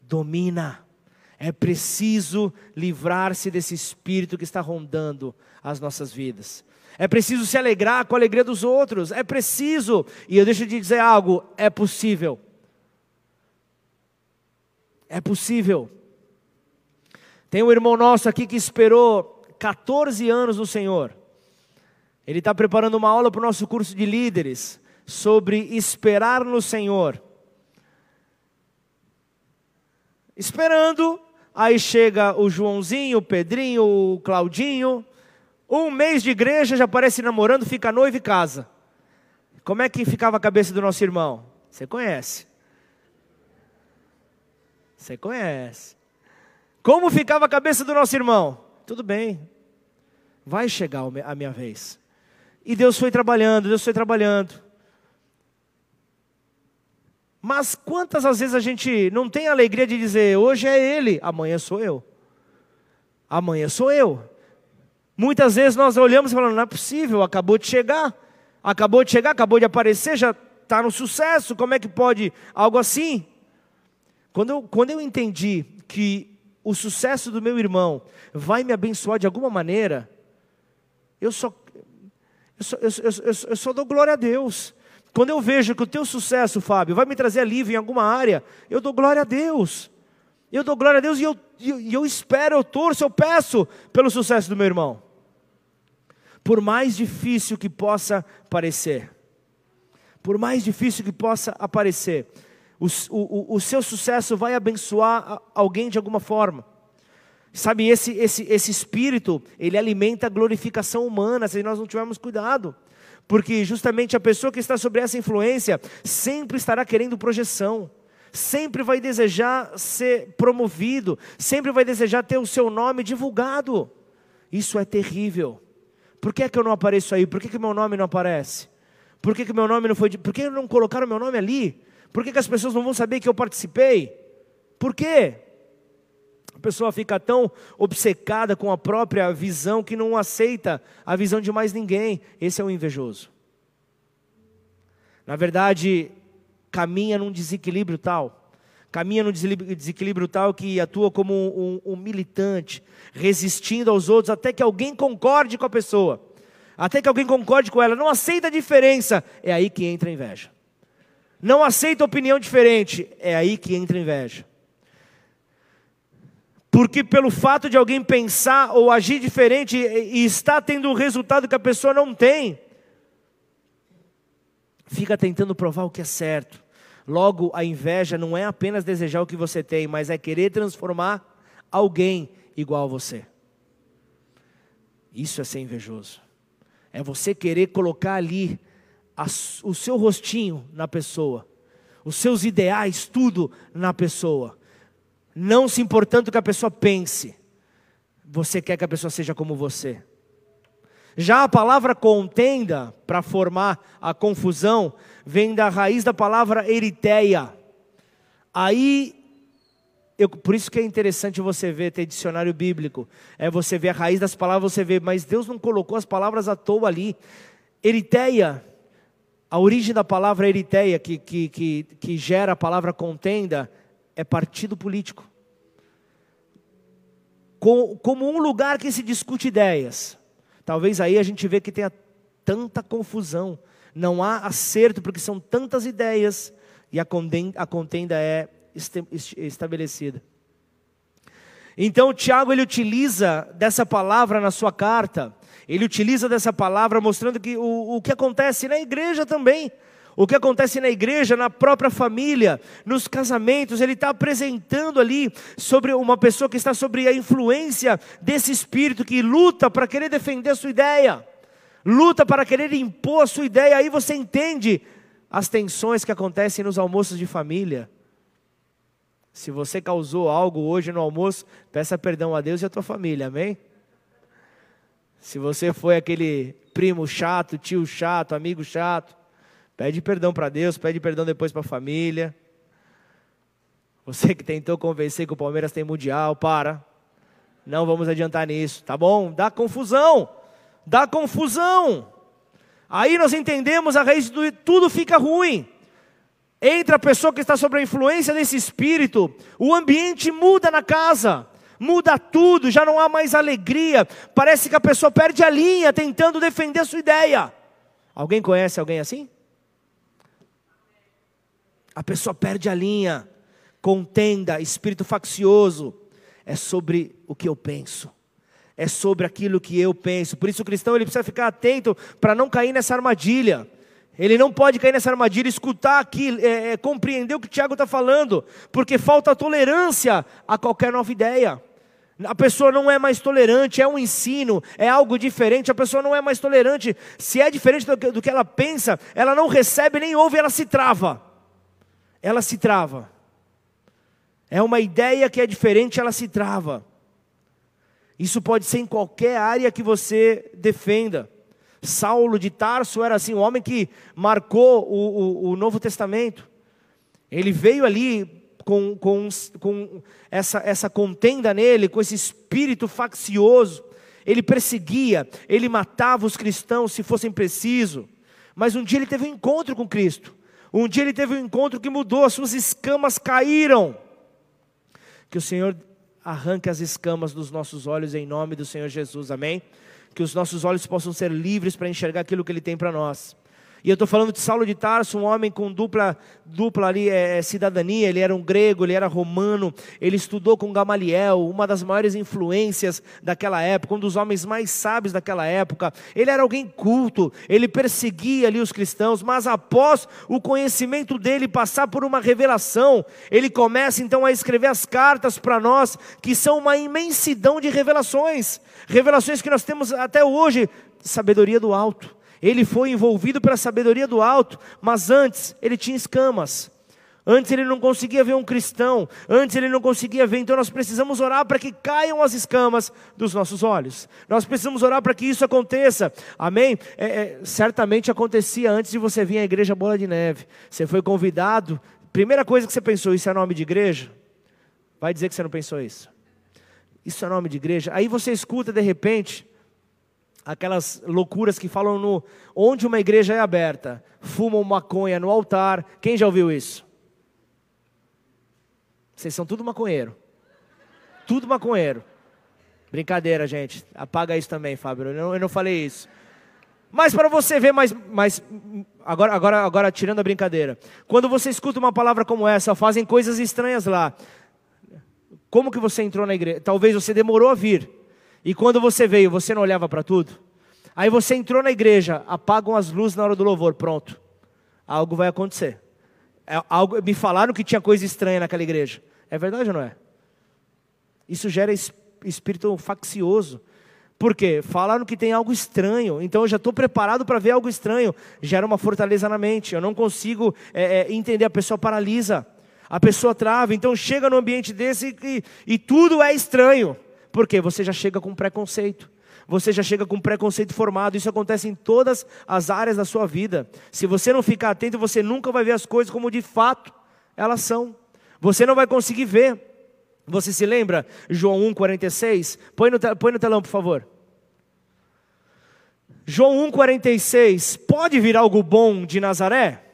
Domina. É preciso livrar-se desse espírito que está rondando as nossas vidas. É preciso se alegrar com a alegria dos outros. É preciso. E eu deixo de dizer algo: é possível. É possível. Tem um irmão nosso aqui que esperou 14 anos no Senhor. Ele está preparando uma aula para o nosso curso de líderes sobre esperar no Senhor. Esperando, aí chega o Joãozinho, o Pedrinho, o Claudinho. Um mês de igreja já aparece namorando, fica noivo e casa. Como é que ficava a cabeça do nosso irmão? Você conhece. Você conhece. Como ficava a cabeça do nosso irmão? Tudo bem, vai chegar a minha vez. E Deus foi trabalhando, Deus foi trabalhando. Mas quantas às vezes a gente não tem a alegria de dizer, hoje é Ele, amanhã sou eu. Amanhã sou eu. Muitas vezes nós olhamos e falamos, não é possível, acabou de chegar. Acabou de chegar, acabou de aparecer, já está no sucesso, como é que pode algo assim? Quando eu, quando eu entendi que o sucesso do meu irmão vai me abençoar de alguma maneira, eu só, eu só, eu, eu, eu só dou glória a Deus. Quando eu vejo que o teu sucesso, Fábio, vai me trazer alívio em alguma área, eu dou glória a Deus. Eu dou glória a Deus e eu, eu, eu espero, eu torço, eu peço pelo sucesso do meu irmão. Por mais difícil que possa parecer, por mais difícil que possa aparecer, o, o, o seu sucesso vai abençoar alguém de alguma forma. Sabe, esse, esse, esse espírito, ele alimenta a glorificação humana, se nós não tivermos cuidado. Porque justamente a pessoa que está sobre essa influência sempre estará querendo projeção, sempre vai desejar ser promovido, sempre vai desejar ter o seu nome divulgado. Isso é terrível. Por que é que eu não apareço aí? Por que, que meu nome não aparece? Por que, que meu nome não foi. Por que não colocaram meu nome ali? Por que, que as pessoas não vão saber que eu participei? Por quê? A pessoa fica tão obcecada com a própria visão que não aceita a visão de mais ninguém. Esse é o invejoso. Na verdade, caminha num desequilíbrio tal, caminha num desequilíbrio tal que atua como um, um, um militante, resistindo aos outros até que alguém concorde com a pessoa, até que alguém concorde com ela, não aceita a diferença, é aí que entra a inveja. Não aceita opinião diferente, é aí que entra a inveja. Porque pelo fato de alguém pensar ou agir diferente e está tendo um resultado que a pessoa não tem, fica tentando provar o que é certo. Logo, a inveja não é apenas desejar o que você tem, mas é querer transformar alguém igual a você. Isso é ser invejoso. É você querer colocar ali a, o seu rostinho na pessoa, os seus ideais, tudo na pessoa não se importando que a pessoa pense, você quer que a pessoa seja como você. Já a palavra contenda, para formar a confusão, vem da raiz da palavra eritéia. Aí, eu, por isso que é interessante você ver, ter dicionário bíblico. É você ver a raiz das palavras, você vê, mas Deus não colocou as palavras à toa ali. Eritéia, a origem da palavra eritéia, que, que, que, que gera a palavra contenda, é partido político. Como um lugar que se discute ideias. Talvez aí a gente vê que tenha tanta confusão. Não há acerto, porque são tantas ideias e a contenda é estabelecida. Então, Tiago ele utiliza dessa palavra na sua carta, ele utiliza dessa palavra mostrando que o, o que acontece na igreja também. o que acontece na igreja, na própria família, nos casamentos, ele está apresentando ali sobre uma pessoa que está sobre a influência desse espírito que luta para querer defender a sua ideia, luta para querer impor a sua ideia. Aí você entende as tensões que acontecem nos almoços de família. Se você causou algo hoje no almoço, peça perdão a Deus e a tua família, amém? Se você foi aquele primo chato, tio chato, amigo chato, Pede perdão para Deus, pede perdão depois para a família. Você que tentou convencer que o Palmeiras tem mundial, para. Não vamos adiantar nisso, tá bom? Dá confusão. Dá confusão. Aí nós entendemos a raiz do tudo fica ruim. Entra a pessoa que está sob a influência desse espírito, o ambiente muda na casa, muda tudo, já não há mais alegria. Parece que a pessoa perde a linha tentando defender a sua ideia. Alguém conhece alguém assim? A pessoa perde a linha. Contenda, espírito faccioso, é sobre o que eu penso. É sobre aquilo que eu penso. Por isso o cristão ele precisa ficar atento para não cair nessa armadilha. Ele não pode cair nessa armadilha, escutar aqui, é, é, compreender o que o Tiago está falando, porque falta tolerância a qualquer nova ideia. A pessoa não é mais tolerante, é um ensino, é algo diferente. A pessoa não é mais tolerante. Se é diferente do que, do que ela pensa, ela não recebe nem ouve, ela se trava ela se trava. É uma ideia que é diferente, ela se trava. Isso pode ser em qualquer área que você defenda. Saulo de Tarso era assim, um homem que marcou o, o, o Novo Testamento. Ele veio ali com, com, com essa, essa contenda nele, com esse espírito faccioso. Ele perseguia, ele matava os cristãos se fossem preciso. Mas um dia ele teve um encontro com Cristo. Um dia ele teve um encontro que mudou, as suas escamas caíram. Que o Senhor arranque as escamas dos nossos olhos em nome do Senhor Jesus, amém? Que os nossos olhos possam ser livres para enxergar aquilo que Ele tem para nós. E eu estou falando de Saulo de Tarso, um homem com dupla, dupla ali, é, é, cidadania. Ele era um grego, ele era romano. Ele estudou com Gamaliel, uma das maiores influências daquela época, um dos homens mais sábios daquela época. Ele era alguém culto, ele perseguia ali os cristãos, mas após o conhecimento dele passar por uma revelação, ele começa então a escrever as cartas para nós, que são uma imensidão de revelações. Revelações que nós temos até hoje, sabedoria do alto ele foi envolvido pela sabedoria do alto, mas antes ele tinha escamas. Antes ele não conseguia ver um cristão, antes ele não conseguia ver, então nós precisamos orar para que caiam as escamas dos nossos olhos. Nós precisamos orar para que isso aconteça, amém? É, é, certamente acontecia antes de você vir à igreja Bola de Neve. Você foi convidado, primeira coisa que você pensou, isso é nome de igreja? Vai dizer que você não pensou isso. Isso é nome de igreja. Aí você escuta de repente, aquelas loucuras que falam no onde uma igreja é aberta, fumam maconha no altar. Quem já ouviu isso? Vocês são tudo maconheiro. Tudo maconheiro. Brincadeira, gente. Apaga isso também, Fábio. Eu não, eu não falei isso. Mas para você ver mais, mais agora, agora, agora tirando a brincadeira, quando você escuta uma palavra como essa, fazem coisas estranhas lá. Como que você entrou na igreja? Talvez você demorou a vir. E quando você veio, você não olhava para tudo? Aí você entrou na igreja, apagam as luzes na hora do louvor, pronto. Algo vai acontecer. É algo, me falaram que tinha coisa estranha naquela igreja. É verdade ou não é? Isso gera espírito faccioso. Por quê? Falaram que tem algo estranho, então eu já estou preparado para ver algo estranho. Gera uma fortaleza na mente. Eu não consigo é, é, entender, a pessoa paralisa, a pessoa trava. Então chega num ambiente desse e, e tudo é estranho. Porque você já chega com preconceito. Você já chega com preconceito formado. Isso acontece em todas as áreas da sua vida. Se você não ficar atento, você nunca vai ver as coisas como de fato elas são. Você não vai conseguir ver. Você se lembra? João 1,46? Põe põe no telão, por favor. João 1,46. Pode vir algo bom de Nazaré?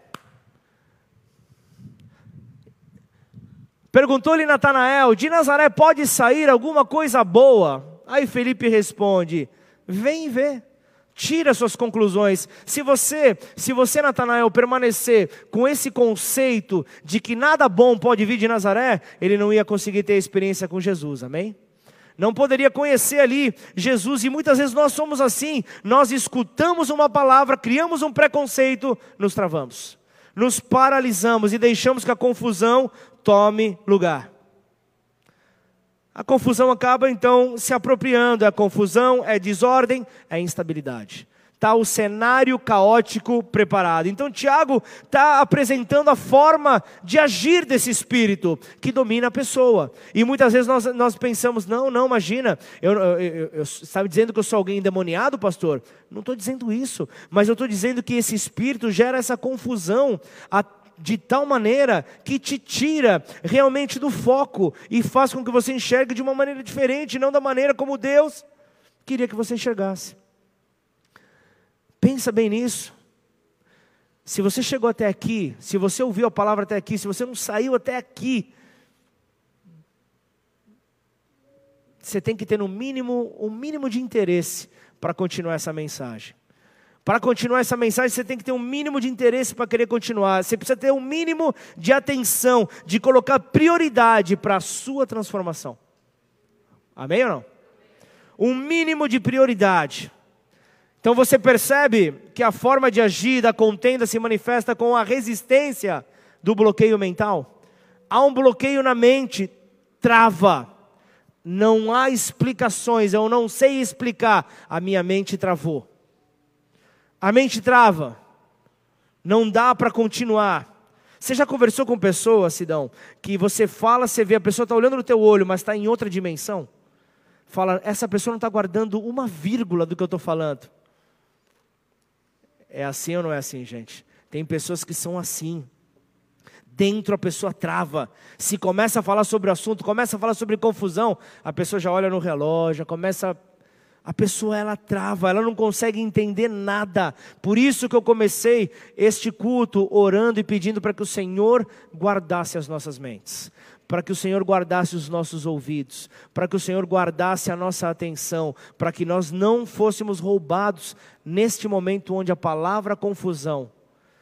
Perguntou-lhe Natanael: De Nazaré pode sair alguma coisa boa? Aí Felipe responde: Vem ver. Tira suas conclusões. Se você, se você Natanael permanecer com esse conceito de que nada bom pode vir de Nazaré, ele não ia conseguir ter experiência com Jesus. Amém? Não poderia conhecer ali Jesus e muitas vezes nós somos assim. Nós escutamos uma palavra, criamos um preconceito, nos travamos. nos paralisamos e deixamos que a confusão tome lugar. A confusão acaba então se apropriando, a confusão é desordem, é instabilidade está o cenário caótico preparado. Então, Tiago está apresentando a forma de agir desse espírito que domina a pessoa. E muitas vezes nós, nós pensamos: não, não, imagina, eu, eu, eu, eu estava dizendo que eu sou alguém endemoniado, pastor? Não estou dizendo isso, mas eu estou dizendo que esse espírito gera essa confusão. A, de tal maneira que te tira realmente do foco e faz com que você enxergue de uma maneira diferente, não da maneira como Deus queria que você enxergasse. Pensa bem nisso. Se você chegou até aqui, se você ouviu a palavra até aqui, se você não saiu até aqui, você tem que ter no mínimo um mínimo de interesse para continuar essa mensagem. Para continuar essa mensagem, você tem que ter um mínimo de interesse para querer continuar. Você precisa ter um mínimo de atenção, de colocar prioridade para a sua transformação. Amém ou não? Um mínimo de prioridade. Então você percebe que a forma de agir da contenda se manifesta com a resistência do bloqueio mental. Há um bloqueio na mente, trava. Não há explicações, eu não sei explicar. A minha mente travou. A mente trava. Não dá para continuar. Você já conversou com pessoas, Sidão, que você fala, você vê, a pessoa está olhando no teu olho, mas está em outra dimensão? Fala, essa pessoa não está guardando uma vírgula do que eu estou falando. É assim ou não é assim, gente? Tem pessoas que são assim. Dentro a pessoa trava. Se começa a falar sobre o assunto, começa a falar sobre confusão, a pessoa já olha no relógio, começa a pessoa ela trava, ela não consegue entender nada. Por isso que eu comecei este culto orando e pedindo para que o Senhor guardasse as nossas mentes para que o Senhor guardasse os nossos ouvidos, para que o Senhor guardasse a nossa atenção, para que nós não fôssemos roubados neste momento onde a palavra confusão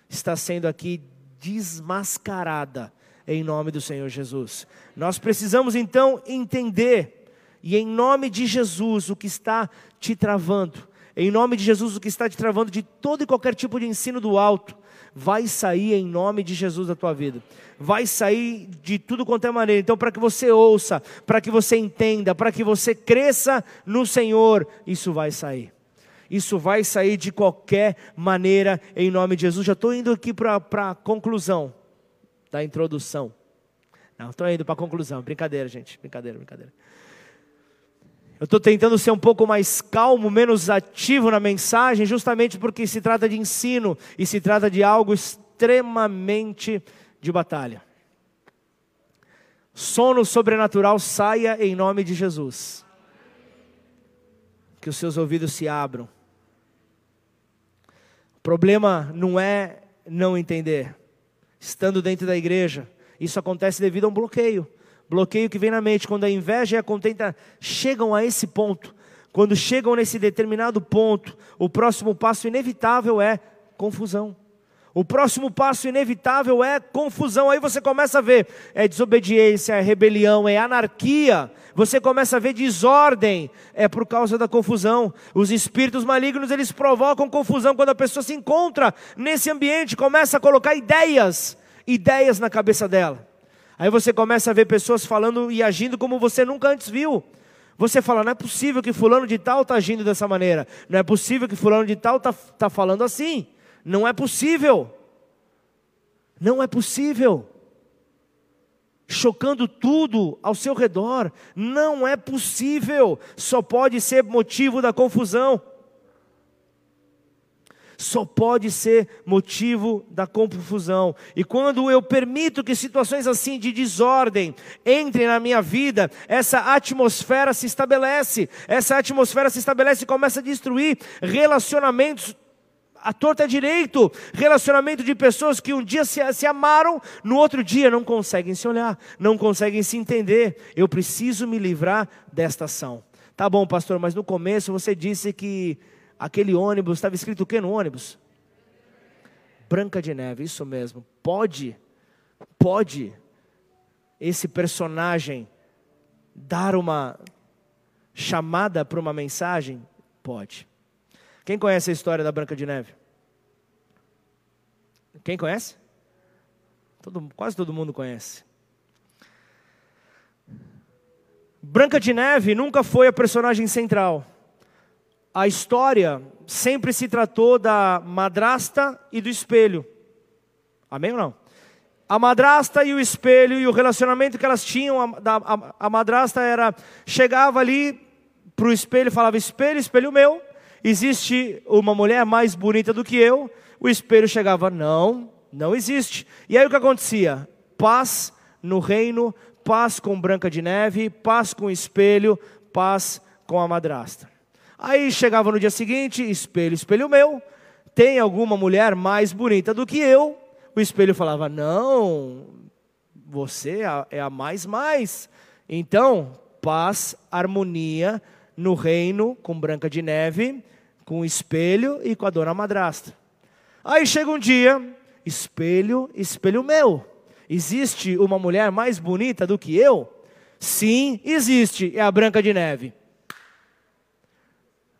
está sendo aqui desmascarada em nome do Senhor Jesus. Nós precisamos então entender, e em nome de Jesus, o que está te travando, em nome de Jesus, o que está te travando de todo e qualquer tipo de ensino do alto, vai sair em nome de Jesus da tua vida. Vai sair de tudo quanto é maneira. Então, para que você ouça, para que você entenda, para que você cresça no Senhor, isso vai sair. Isso vai sair de qualquer maneira em nome de Jesus. Já estou indo aqui para a conclusão da introdução. Não, estou indo para a conclusão. Brincadeira, gente. Brincadeira, brincadeira. Eu estou tentando ser um pouco mais calmo, menos ativo na mensagem, justamente porque se trata de ensino e se trata de algo extremamente de batalha. Sono sobrenatural saia em nome de Jesus. Que os seus ouvidos se abram. O problema não é não entender. Estando dentro da igreja, isso acontece devido a um bloqueio bloqueio que vem na mente, quando a inveja e a contenta chegam a esse ponto, quando chegam nesse determinado ponto, o próximo passo inevitável é confusão. O próximo passo inevitável é confusão. Aí você começa a ver é desobediência, é rebelião, é anarquia. Você começa a ver desordem, é por causa da confusão. Os espíritos malignos, eles provocam confusão quando a pessoa se encontra nesse ambiente, começa a colocar ideias, ideias na cabeça dela. Aí você começa a ver pessoas falando e agindo como você nunca antes viu. Você fala, não é possível que fulano de tal está agindo dessa maneira. Não é possível que fulano de tal está tá falando assim. Não é possível. Não é possível. Chocando tudo ao seu redor. Não é possível. Só pode ser motivo da confusão só pode ser motivo da confusão. E quando eu permito que situações assim de desordem entrem na minha vida, essa atmosfera se estabelece. Essa atmosfera se estabelece e começa a destruir relacionamentos a torta é direito, relacionamento de pessoas que um dia se, se, amaram, no outro dia não conseguem se olhar, não conseguem se entender. Eu preciso me livrar desta ação. Tá bom, pastor, mas no começo você disse que aquele ônibus, estava escrito o que no ônibus? Branca de Neve, isso mesmo. Pode, pode esse personagem dar uma chamada para uma mensagem? Pode. Quem conhece a história da Branca de Neve? Quem conhece? Todo, quase todo mundo conhece. Branca de Neve nunca foi a personagem central. A história sempre se tratou da madrasta e do espelho. Amém ou não? A madrasta e o espelho e o relacionamento que elas tinham, a, a, a madrasta era, chegava ali para o espelho e falava: Espelho, espelho meu, existe uma mulher mais bonita do que eu. O espelho chegava: Não, não existe. E aí o que acontecia? Paz no reino, paz com Branca de Neve, paz com o espelho, paz com a madrasta. Aí chegava no dia seguinte, espelho, espelho meu, tem alguma mulher mais bonita do que eu? O espelho falava: Não, você é a mais mais. Então, paz, harmonia no reino com Branca de Neve, com o espelho e com a dona madrasta. Aí chega um dia, espelho, espelho meu. Existe uma mulher mais bonita do que eu? Sim, existe, é a Branca de Neve.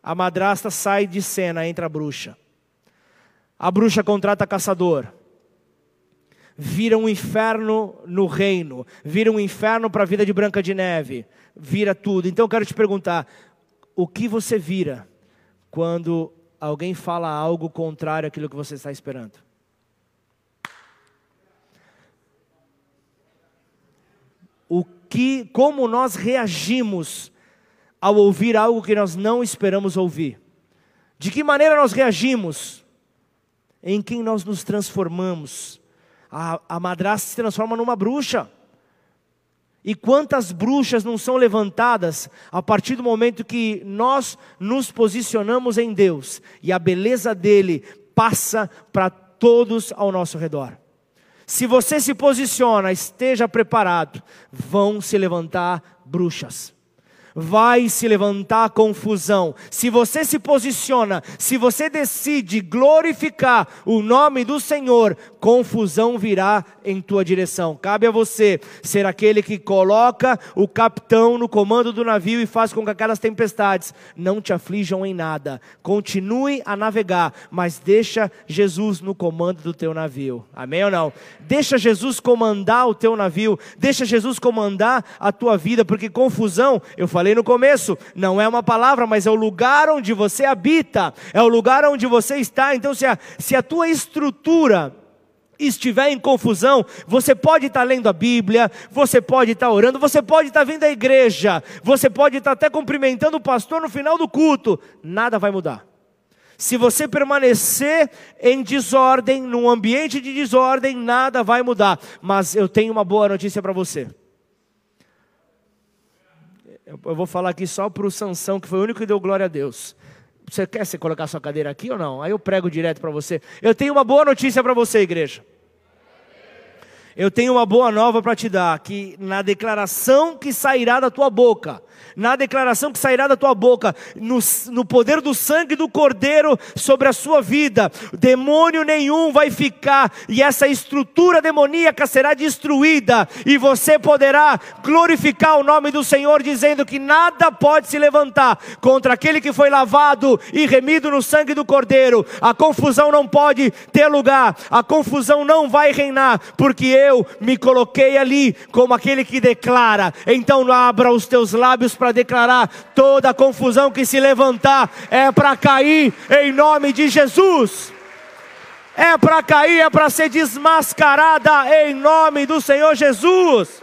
A madrasta sai de cena, entra a bruxa. A bruxa contrata caçador. Vira um inferno no reino, vira um inferno para a vida de Branca de Neve, vira tudo. Então eu quero te perguntar: o que você vira quando alguém fala algo contrário àquilo que você está esperando? o que, como nós reagimos ao ouvir algo que nós não esperamos ouvir. De que maneira nós reagimos? Em quem nós nos transformamos. A, a madrasta se transforma numa bruxa. E quantas bruxas não são levantadas a partir do momento que nós nos posicionamos em Deus e a beleza dele passa para todos ao nosso redor. Se você se posiciona, esteja preparado, vão se levantar bruxas vai se levantar confusão. Se você se posiciona, se você decide glorificar o nome do Senhor, confusão virá em tua direção. Cabe a você ser aquele que coloca o capitão no comando do navio e faz com que aquelas tempestades não te aflijam em nada. Continue a navegar, mas deixa Jesus no comando do teu navio. Amém ou não? Deixa Jesus comandar o teu navio, deixa Jesus comandar a tua vida, porque confusão, eu falei falei no começo, não é uma palavra, mas é o lugar onde você habita, é o lugar onde você está. Então, se a, se a tua estrutura estiver em confusão, você pode estar lendo a Bíblia, você pode estar orando, você pode estar vindo à igreja, você pode estar até cumprimentando o pastor no final do culto, nada vai mudar. Se você permanecer em desordem, num ambiente de desordem, nada vai mudar. Mas eu tenho uma boa notícia para você. Eu vou falar aqui só para o Sansão, que foi o único que deu glória a Deus. Você quer você colocar sua cadeira aqui ou não? Aí eu prego direto para você. Eu tenho uma boa notícia para você, igreja. Eu tenho uma boa nova para te dar, que na declaração que sairá da tua boca, na declaração que sairá da tua boca, no, no poder do sangue do Cordeiro sobre a sua vida, demônio nenhum vai ficar, e essa estrutura demoníaca será destruída, e você poderá glorificar o nome do Senhor, dizendo que nada pode se levantar contra aquele que foi lavado e remido no sangue do Cordeiro, a confusão não pode ter lugar, a confusão não vai reinar, porque eu me coloquei ali como aquele que declara, então abra os teus lábios para declarar: toda a confusão que se levantar é para cair em nome de Jesus. É para cair, é para ser desmascarada em nome do Senhor Jesus.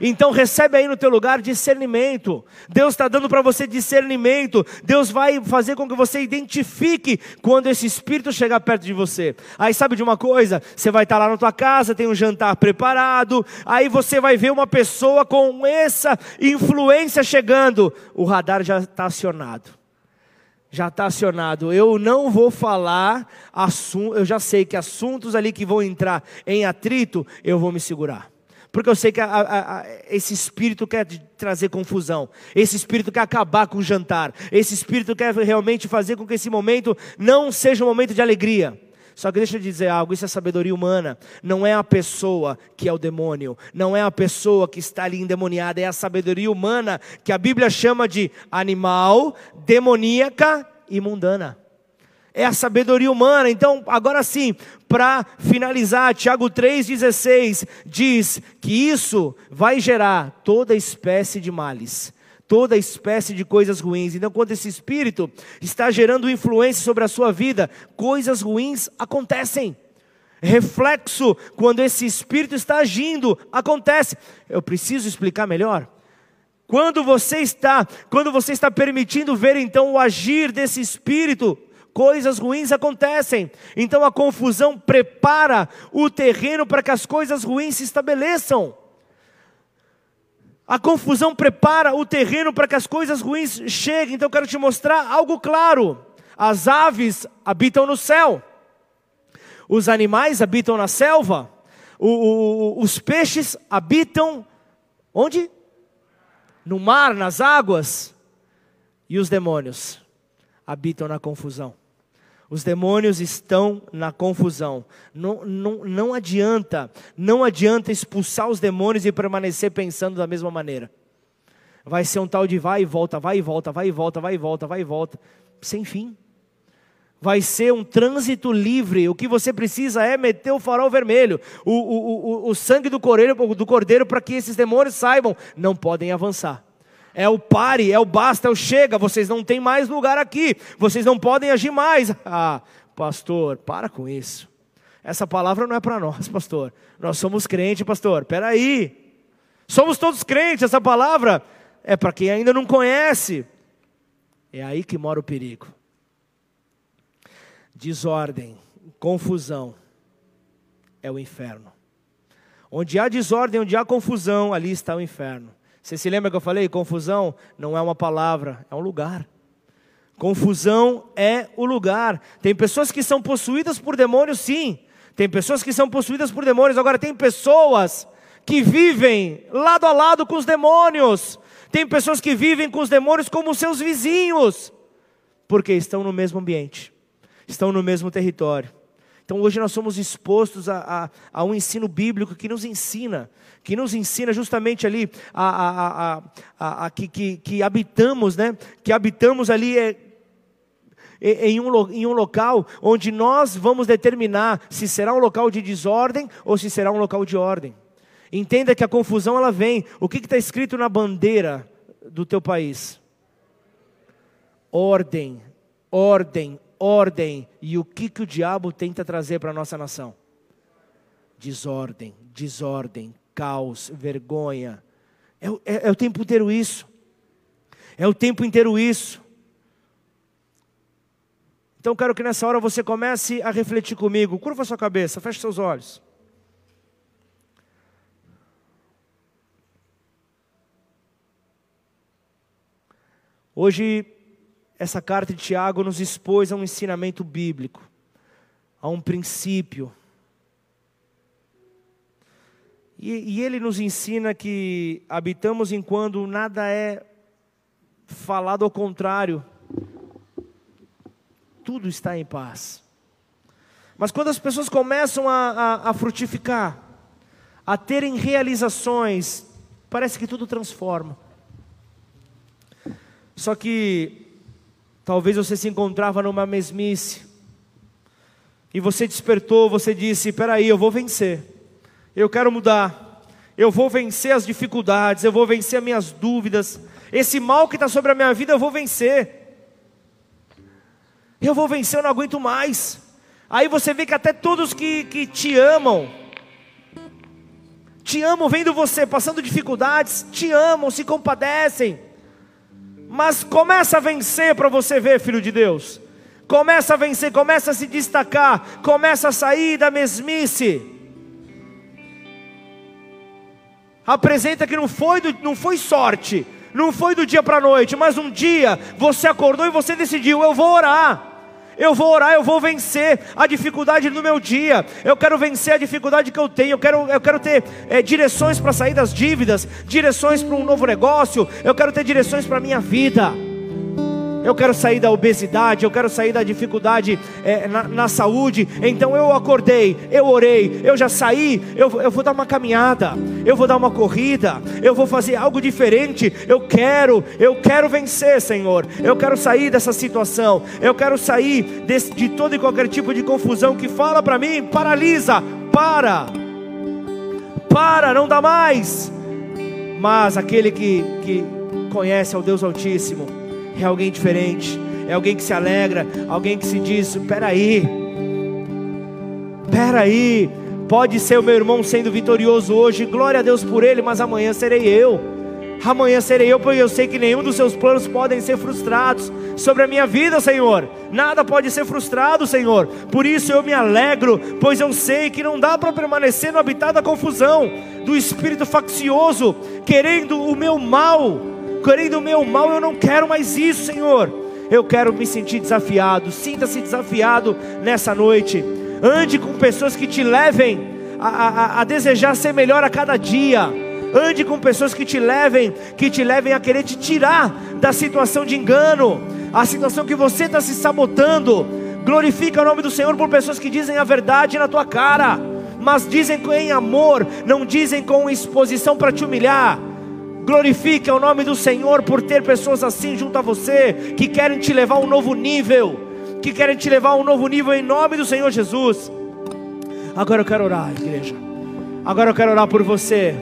Então recebe aí no teu lugar discernimento. Deus está dando para você discernimento. Deus vai fazer com que você identifique quando esse espírito chegar perto de você. Aí sabe de uma coisa? Você vai estar tá lá na tua casa, tem um jantar preparado. Aí você vai ver uma pessoa com essa influência chegando. O radar já está acionado já está acionado. Eu não vou falar eu já sei que assuntos ali que vão entrar em atrito, eu vou me segurar. Porque eu sei que a, a, a, esse espírito quer trazer confusão, esse espírito quer acabar com o jantar, esse espírito quer realmente fazer com que esse momento não seja um momento de alegria. Só que deixa eu dizer algo, isso é sabedoria humana. Não é a pessoa que é o demônio, não é a pessoa que está ali endemoniada, é a sabedoria humana que a Bíblia chama de animal, demoníaca e mundana. é a sabedoria humana. Então, agora sim, para finalizar, Tiago 3,16 diz que isso vai gerar toda espécie de males, toda espécie de coisas ruins. Então, quando esse espírito está gerando influência sobre a sua vida, coisas ruins acontecem. Reflexo, quando esse espírito está agindo, acontece. Eu preciso explicar melhor? Quando você está, quando você está permitindo ver então o agir desse espírito, coisas ruins acontecem. Então a confusão prepara o terreno para que as coisas ruins se estabeleçam. A confusão prepara o terreno para que as coisas ruins cheguem. Então eu quero te mostrar algo claro. As aves habitam no céu, os animais habitam na selva, o, o, os peixes habitam onde? No mar, nas águas, e os demônios habitam na confusão. Os demônios estão na confusão. Não, não, não adianta, não adianta expulsar os demônios e permanecer pensando da mesma maneira. Vai ser um tal de vai e volta, vai e volta, vai e volta, vai e volta, vai e volta, sem fim. Vai ser um trânsito livre. O que você precisa é meter o farol vermelho, o, o, o, o sangue do cordeiro, do cordeiro para que esses demônios saibam, não podem avançar é o pare, é o basta, é o chega, vocês não têm mais lugar aqui, vocês não podem agir mais. Ah, pastor, para com isso. Essa palavra não é para nós, pastor. Nós somos crentes, pastor. Espera aí. Somos todos crentes, essa palavra é para quem ainda não conhece. É aí que mora o perigo. Desordem, confusão é o inferno. Onde há desordem, onde há confusão, ali está o inferno. Você se lembra que eu falei? Confusão não é uma palavra, é um lugar. Confusão é o lugar. Tem pessoas que são possuídas por demônios, sim. Tem pessoas que são possuídas por demônios. Agora, tem pessoas que vivem lado a lado com os demônios. Tem pessoas que vivem com os demônios como seus vizinhos, porque estão no mesmo ambiente, estão no mesmo território. Então hoje nós somos expostos a, a, a, um ensino bíblico que nos ensina, que nos ensina justamente ali a, a que, que, que, habitamos, né? Que habitamos ali é, em um, em um local onde nós vamos determinar se será um local de desordem ou se será um local de ordem. Entenda que a confusão ela vem. O que está escrito na bandeira do teu país? Ordem, ordem, ordem. E o que, que o diabo tenta trazer para a nossa nação? Desordem, desordem, caos, vergonha. É, é, é, o tempo inteiro isso. É o tempo inteiro isso. Então quero que nessa hora você comece a refletir comigo. Curva sua cabeça, feche seus olhos. Hoje essa carta de Tiago nos expôs a um ensinamento bíblico, a um princípio. E, e ele nos ensina que habitamos enquanto nada é falado ao contrário, tudo está em paz. Mas quando as pessoas começam a, a, a frutificar, a terem realizações, parece que tudo transforma. Só que Talvez você se encontrava numa mesmice. E você despertou, você disse: "Peraí, eu vou vencer. Eu quero mudar. Eu vou vencer as dificuldades, eu vou vencer as minhas dúvidas. Esse mal que está sobre a minha vida, eu vou vencer. Eu vou vencer, eu não aguento mais. Aí você vê que até todos que, que te amam, te amam vendo você passando dificuldades, te amam, se compadecem. Mas começa a vencer para você ver, filho de Deus. Começa a vencer, começa a se destacar, começa a sair da mesmice. Apresenta que não foi, do, não foi sorte, não foi do dia para a noite, mas um dia você acordou e você decidiu: eu vou orar. Eu vou orar, eu vou vencer a dificuldade do meu dia. Eu quero vencer a dificuldade que eu tenho. Eu quero, eu quero ter é, direções para sair das dívidas, direções para um novo negócio. Eu quero ter direções para a minha vida. Eu quero sair da obesidade, eu quero sair da dificuldade é, na, na, saúde. Então eu acordei, eu orei, eu já saí, eu, eu vou dar uma caminhada, eu vou dar uma corrida, eu vou fazer algo diferente. Eu quero, eu quero vencer, Senhor. Eu quero sair dessa situação, eu quero sair desse, de todo e qualquer tipo de confusão que fala para mim, paralisa, para, para, não dá mais. Mas aquele que, que conhece ao Deus Altíssimo, é alguém diferente, é alguém que se alegra, alguém que se diz: peraí, peraí, pode ser o meu irmão sendo vitorioso hoje, glória a Deus por ele, mas amanhã serei eu. Amanhã serei eu, porque eu sei que nenhum dos seus planos podem ser frustrados sobre a minha vida, Senhor. Nada pode ser frustrado, Senhor. Por isso eu me alegro, pois eu sei que não dá para permanecer no habitat da confusão, do espírito faccioso, querendo o meu mal querendo o meu mal, eu não quero mais isso, Senhor. Eu quero me sentir desafiado. Sinta-se desafiado nessa noite. Ande com pessoas que te levem a, a, a, desejar ser melhor a cada dia. Ande com pessoas que te levem, que te levem a querer te tirar da situação de engano, a situação que você está se sabotando. Glorifica o nome do Senhor por pessoas que dizem a verdade na tua cara, mas dizem em amor, não dizem com exposição para te humilhar. Glorifique o nome do Senhor por ter pessoas assim junto a você, que querem te levar a um novo nível, que querem te levar a um novo nível em nome do Senhor Jesus. Agora eu quero orar, igreja. Agora eu quero orar por você.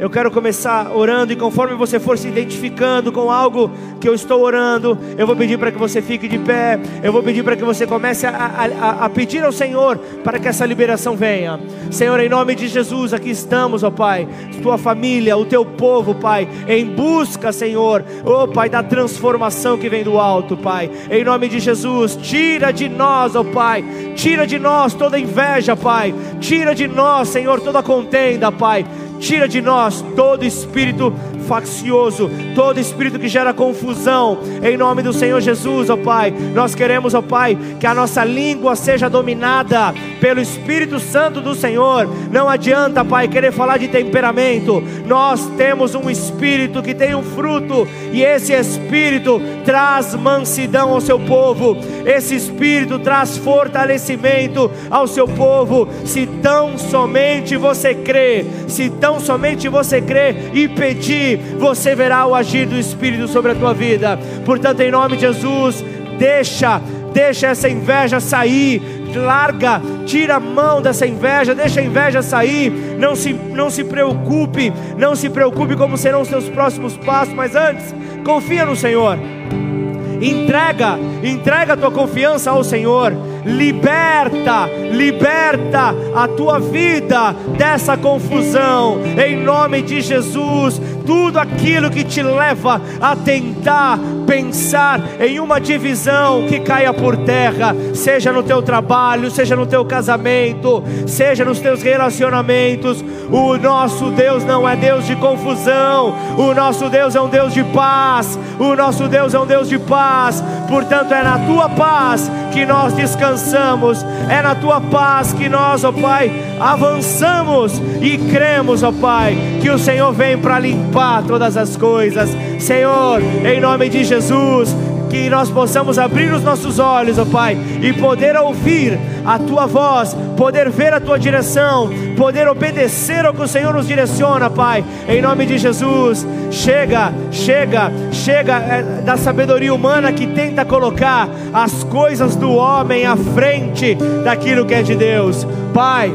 Eu quero começar orando e conforme você for se identificando com algo que eu estou orando, eu vou pedir para que você fique de pé, eu vou pedir para que você comece a, a, a, pedir ao Senhor para que essa liberação venha. Senhor, em nome de Jesus, aqui estamos, ó Pai, tua família, o teu povo, Pai, em busca, Senhor, ó Pai, da transformação que vem do alto, Pai. Em nome de Jesus, tira de nós, ó Pai, tira de nós toda inveja, Pai, tira de nós, Senhor, toda contenda, Pai. Tira de nós todo espírito faccioso, todo espírito que gera confusão, em nome do Senhor Jesus, ó Pai. Nós queremos, ó Pai, que a nossa língua seja dominada pelo Espírito Santo do Senhor. Não adianta, Pai, querer falar de temperamento. Nós temos um espírito que tem um fruto, e esse espírito traz mansidão ao seu povo, esse espírito traz fortalecimento ao seu povo. Se tão somente você crê, se tão somente você crê e pedir, você verá o agir do Espírito sobre a tua vida. Portanto, em nome de Jesus, deixa, deixa essa inveja sair, larga, tira a mão dessa inveja, deixa a inveja sair, não se, não se preocupe, não se preocupe como serão os seus próximos passos, mas antes, confia no Senhor. Entrega, entrega a tua confiança ao Senhor. Liberta, liberta a tua vida dessa confusão. Em nome de Jesus, tudo aquilo que te leva a tentar pensar em uma divisão que caia por terra, seja no teu trabalho, seja no teu casamento, seja nos teus relacionamentos. O nosso Deus não é Deus de confusão, o nosso Deus é um Deus de paz, o nosso Deus é um Deus de paz. Portanto, é na tua paz que nós descansamos, é na tua paz que nós, ó Pai, avançamos e cremos, ó Pai, que o Senhor vem para limpar todas as coisas. Senhor, em nome de Jesus, que nós possamos abrir os nossos olhos, ó Pai, e poder ouvir a tua voz, poder ver a tua direção, poder obedecer ao que o Senhor nos direciona, Pai, em nome de Jesus. Chega, chega, chega é, da sabedoria humana que tenta colocar as coisas do homem à frente daquilo que é de Deus, Pai.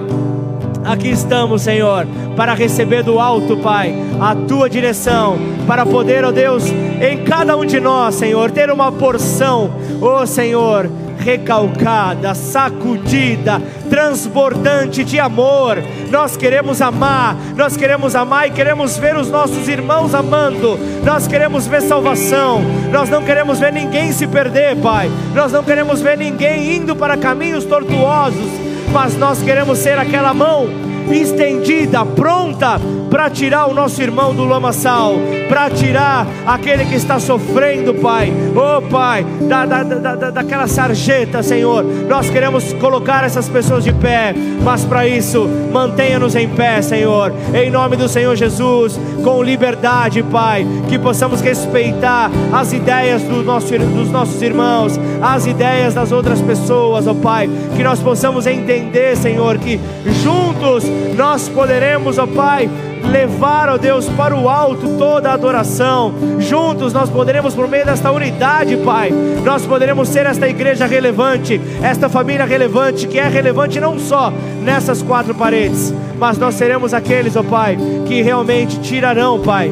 Aqui estamos, Senhor, para receber do alto, Pai, a tua direção, para poder, ó oh Deus, em cada um de nós, Senhor, ter uma porção, ó oh Senhor, recalcada, sacudida, transbordante de amor. Nós queremos amar, nós queremos amar e queremos ver os nossos irmãos amando. Nós queremos ver salvação. Nós não queremos ver ninguém se perder, Pai. Nós não queremos ver ninguém indo para caminhos tortuosos mas nós queremos ser aquela mão estendida, pronta para tirar o nosso irmão do lamaçal, para tirar aquele que está sofrendo, Pai. Oh, Pai, da, da, da, daquela sarjeta, Senhor. Nós queremos colocar essas pessoas de pé, mas para isso, mantenha-nos em pé, Senhor. Em nome do Senhor Jesus, com liberdade, Pai, que possamos respeitar as ideias do nosso, dos nossos irmãos, as ideias das outras pessoas, ó oh, Pai. Que nós possamos entender, Senhor, que juntos nós poderemos, ó Pai, levar, ó Deus, para o alto toda a adoração. Juntos nós poderemos, por meio desta unidade, Pai, nós poderemos ser esta igreja relevante, esta família relevante, que é relevante não só nessas quatro paredes, mas nós seremos aqueles, ó Pai, que realmente tirarão, Pai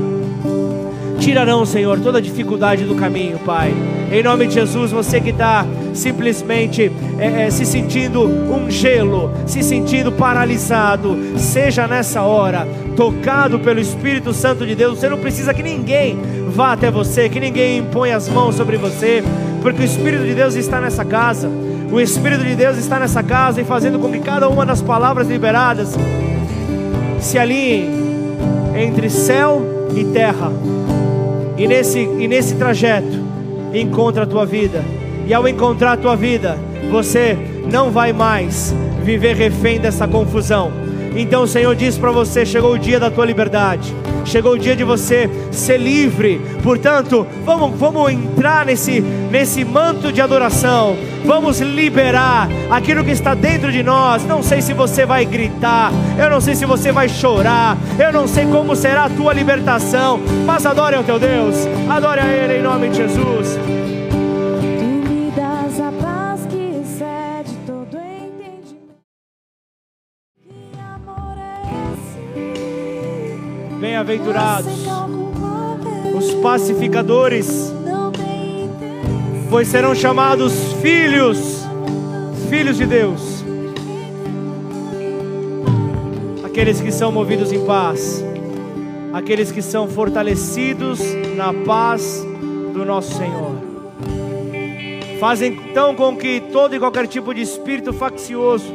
tirarão, Senhor, toda dificuldade do caminho, Pai. Em nome de Jesus, você que está simplesmente é, é, se sentindo um gelo, se sentindo paralisado, seja nessa hora tocado pelo Espírito Santo de Deus. Você não precisa que ninguém vá até você, que ninguém imponha as mãos sobre você, porque o Espírito de Deus está nessa casa. O Espírito de Deus está nessa casa e fazendo com que cada uma das palavras liberadas se alinhe entre céu e terra. E nesse, e nesse trajeto, encontra a tua vida. E ao encontrar a tua vida, você não vai mais viver refém dessa confusão. Então o Senhor diz para você: chegou o dia da tua liberdade, chegou o dia de você ser livre. Portanto, vamos, vamos entrar nesse, nesse manto de adoração, vamos liberar aquilo que está dentro de nós. Não sei se você vai gritar, eu não sei se você vai chorar, eu não sei como será a tua libertação, mas adore ao teu Deus, adore a Ele em nome de Jesus. Bem-aventurados os pacificadores, pois serão chamados filhos, filhos de Deus. Aqueles que são movidos em paz, aqueles que são fortalecidos na paz do nosso Senhor. Fazem então com que todo e qualquer tipo de espírito faccioso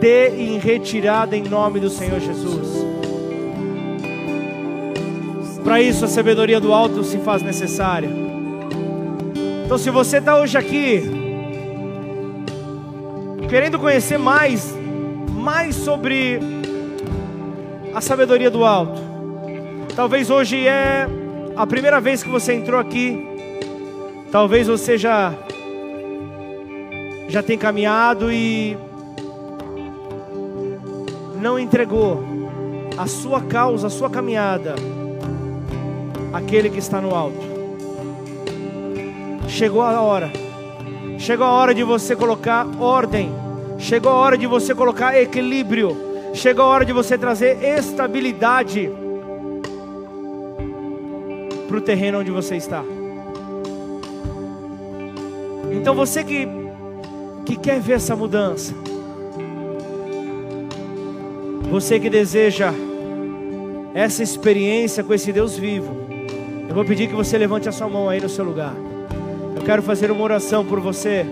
dê em retirada em nome do Senhor Jesus. Para isso a sabedoria do alto se faz necessária. Então, se você está hoje aqui, querendo conhecer mais, mais sobre a sabedoria do alto, talvez hoje é a primeira vez que você entrou aqui, talvez você já já tem caminhado e não entregou a sua causa, a sua caminhada aquele que está no alto. Chegou a hora, chegou a hora de você colocar ordem, chegou a hora de você colocar equilíbrio, chegou a hora de você trazer estabilidade para o terreno onde você está. Então você que, que quer ver essa mudança, você que deseja essa experiência com esse Deus vivo, eu vou pedir que você levante a sua mão aí no seu lugar. Eu quero fazer uma oração por você.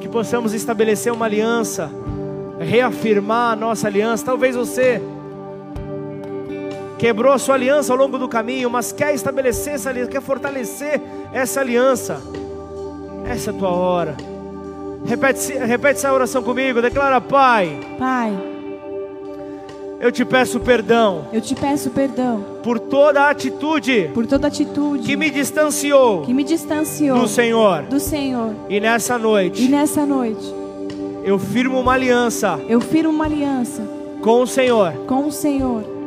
Que possamos estabelecer uma aliança, reafirmar a nossa aliança. Talvez você quebrou a sua aliança ao longo do caminho, mas quer estabelecer essa aliança, quer fortalecer essa aliança. Essa é a tua hora. Repete, repete essa oração comigo. Declara, Pai. Pai eu te peço perdão. Eu te peço perdão. Por toda atitude. Por toda atitude. Que me distanciou. Que me distanciou. Do Senhor. Do Senhor. E nessa noite. E nessa noite. Eu firmo uma aliança. Eu firmo uma aliança. Com o Senhor. Com o Senhor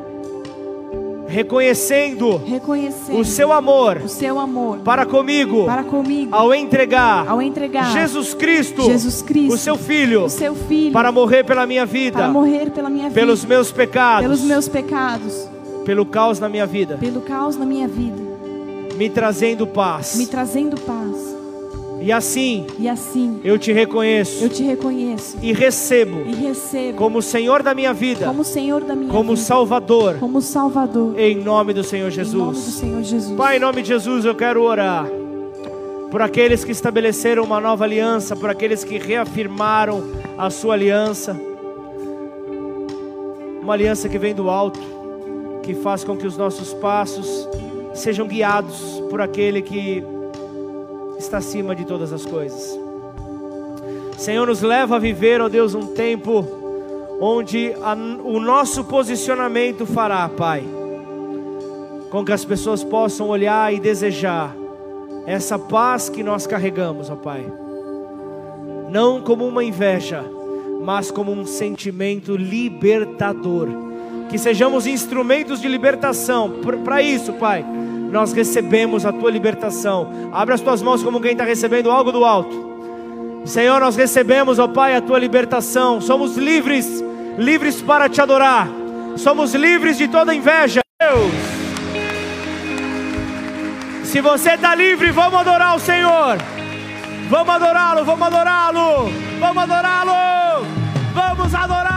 reconhecendo, reconhecendo o seu amor, o seu amor para comigo, para comigo, ao entregar, ao entregar Jesus Cristo, Jesus Cristo, o seu filho, o seu filho, para morrer pela minha vida, pela minha vida, pelos meus pecados, pelos meus pecados, pelo caos na minha vida, pelo caos na minha vida, me trazendo paz, me trazendo paz. E assim, e assim, eu te reconheço. Eu te reconheço. E recebo. E recebo. Como Senhor da minha vida. Como Senhor da minha como vida. Salvador. Como Salvador. Em nome do Senhor Jesus. Em nome do Senhor Jesus. Pai, em nome de Jesus, eu quero orar por aqueles que estabeleceram uma nova aliança, por aqueles que reafirmaram a sua aliança, uma aliança que vem do alto, que faz com que os nossos passos sejam guiados por aquele que está acima de todas as coisas. Senhor, nos leva a viver, ó Deus, um tempo onde a, o nosso posicionamento fará, Pai, com que as pessoas possam olhar e desejar essa paz que nós carregamos, ó Pai, não como uma inveja, mas como um sentimento libertador. Que sejamos instrumentos de libertação. Para isso, Pai, nós recebemos a tua libertação. Abre as tuas mãos como quem está recebendo algo do alto. Senhor, nós recebemos, ó Pai, a tua libertação. Somos livres, livres para te adorar. Somos livres de toda inveja. Deus. Se você está livre, vamos adorar o Senhor. Vamos adorá-lo, vamos adorá-lo, vamos adorá-lo, vamos adorar.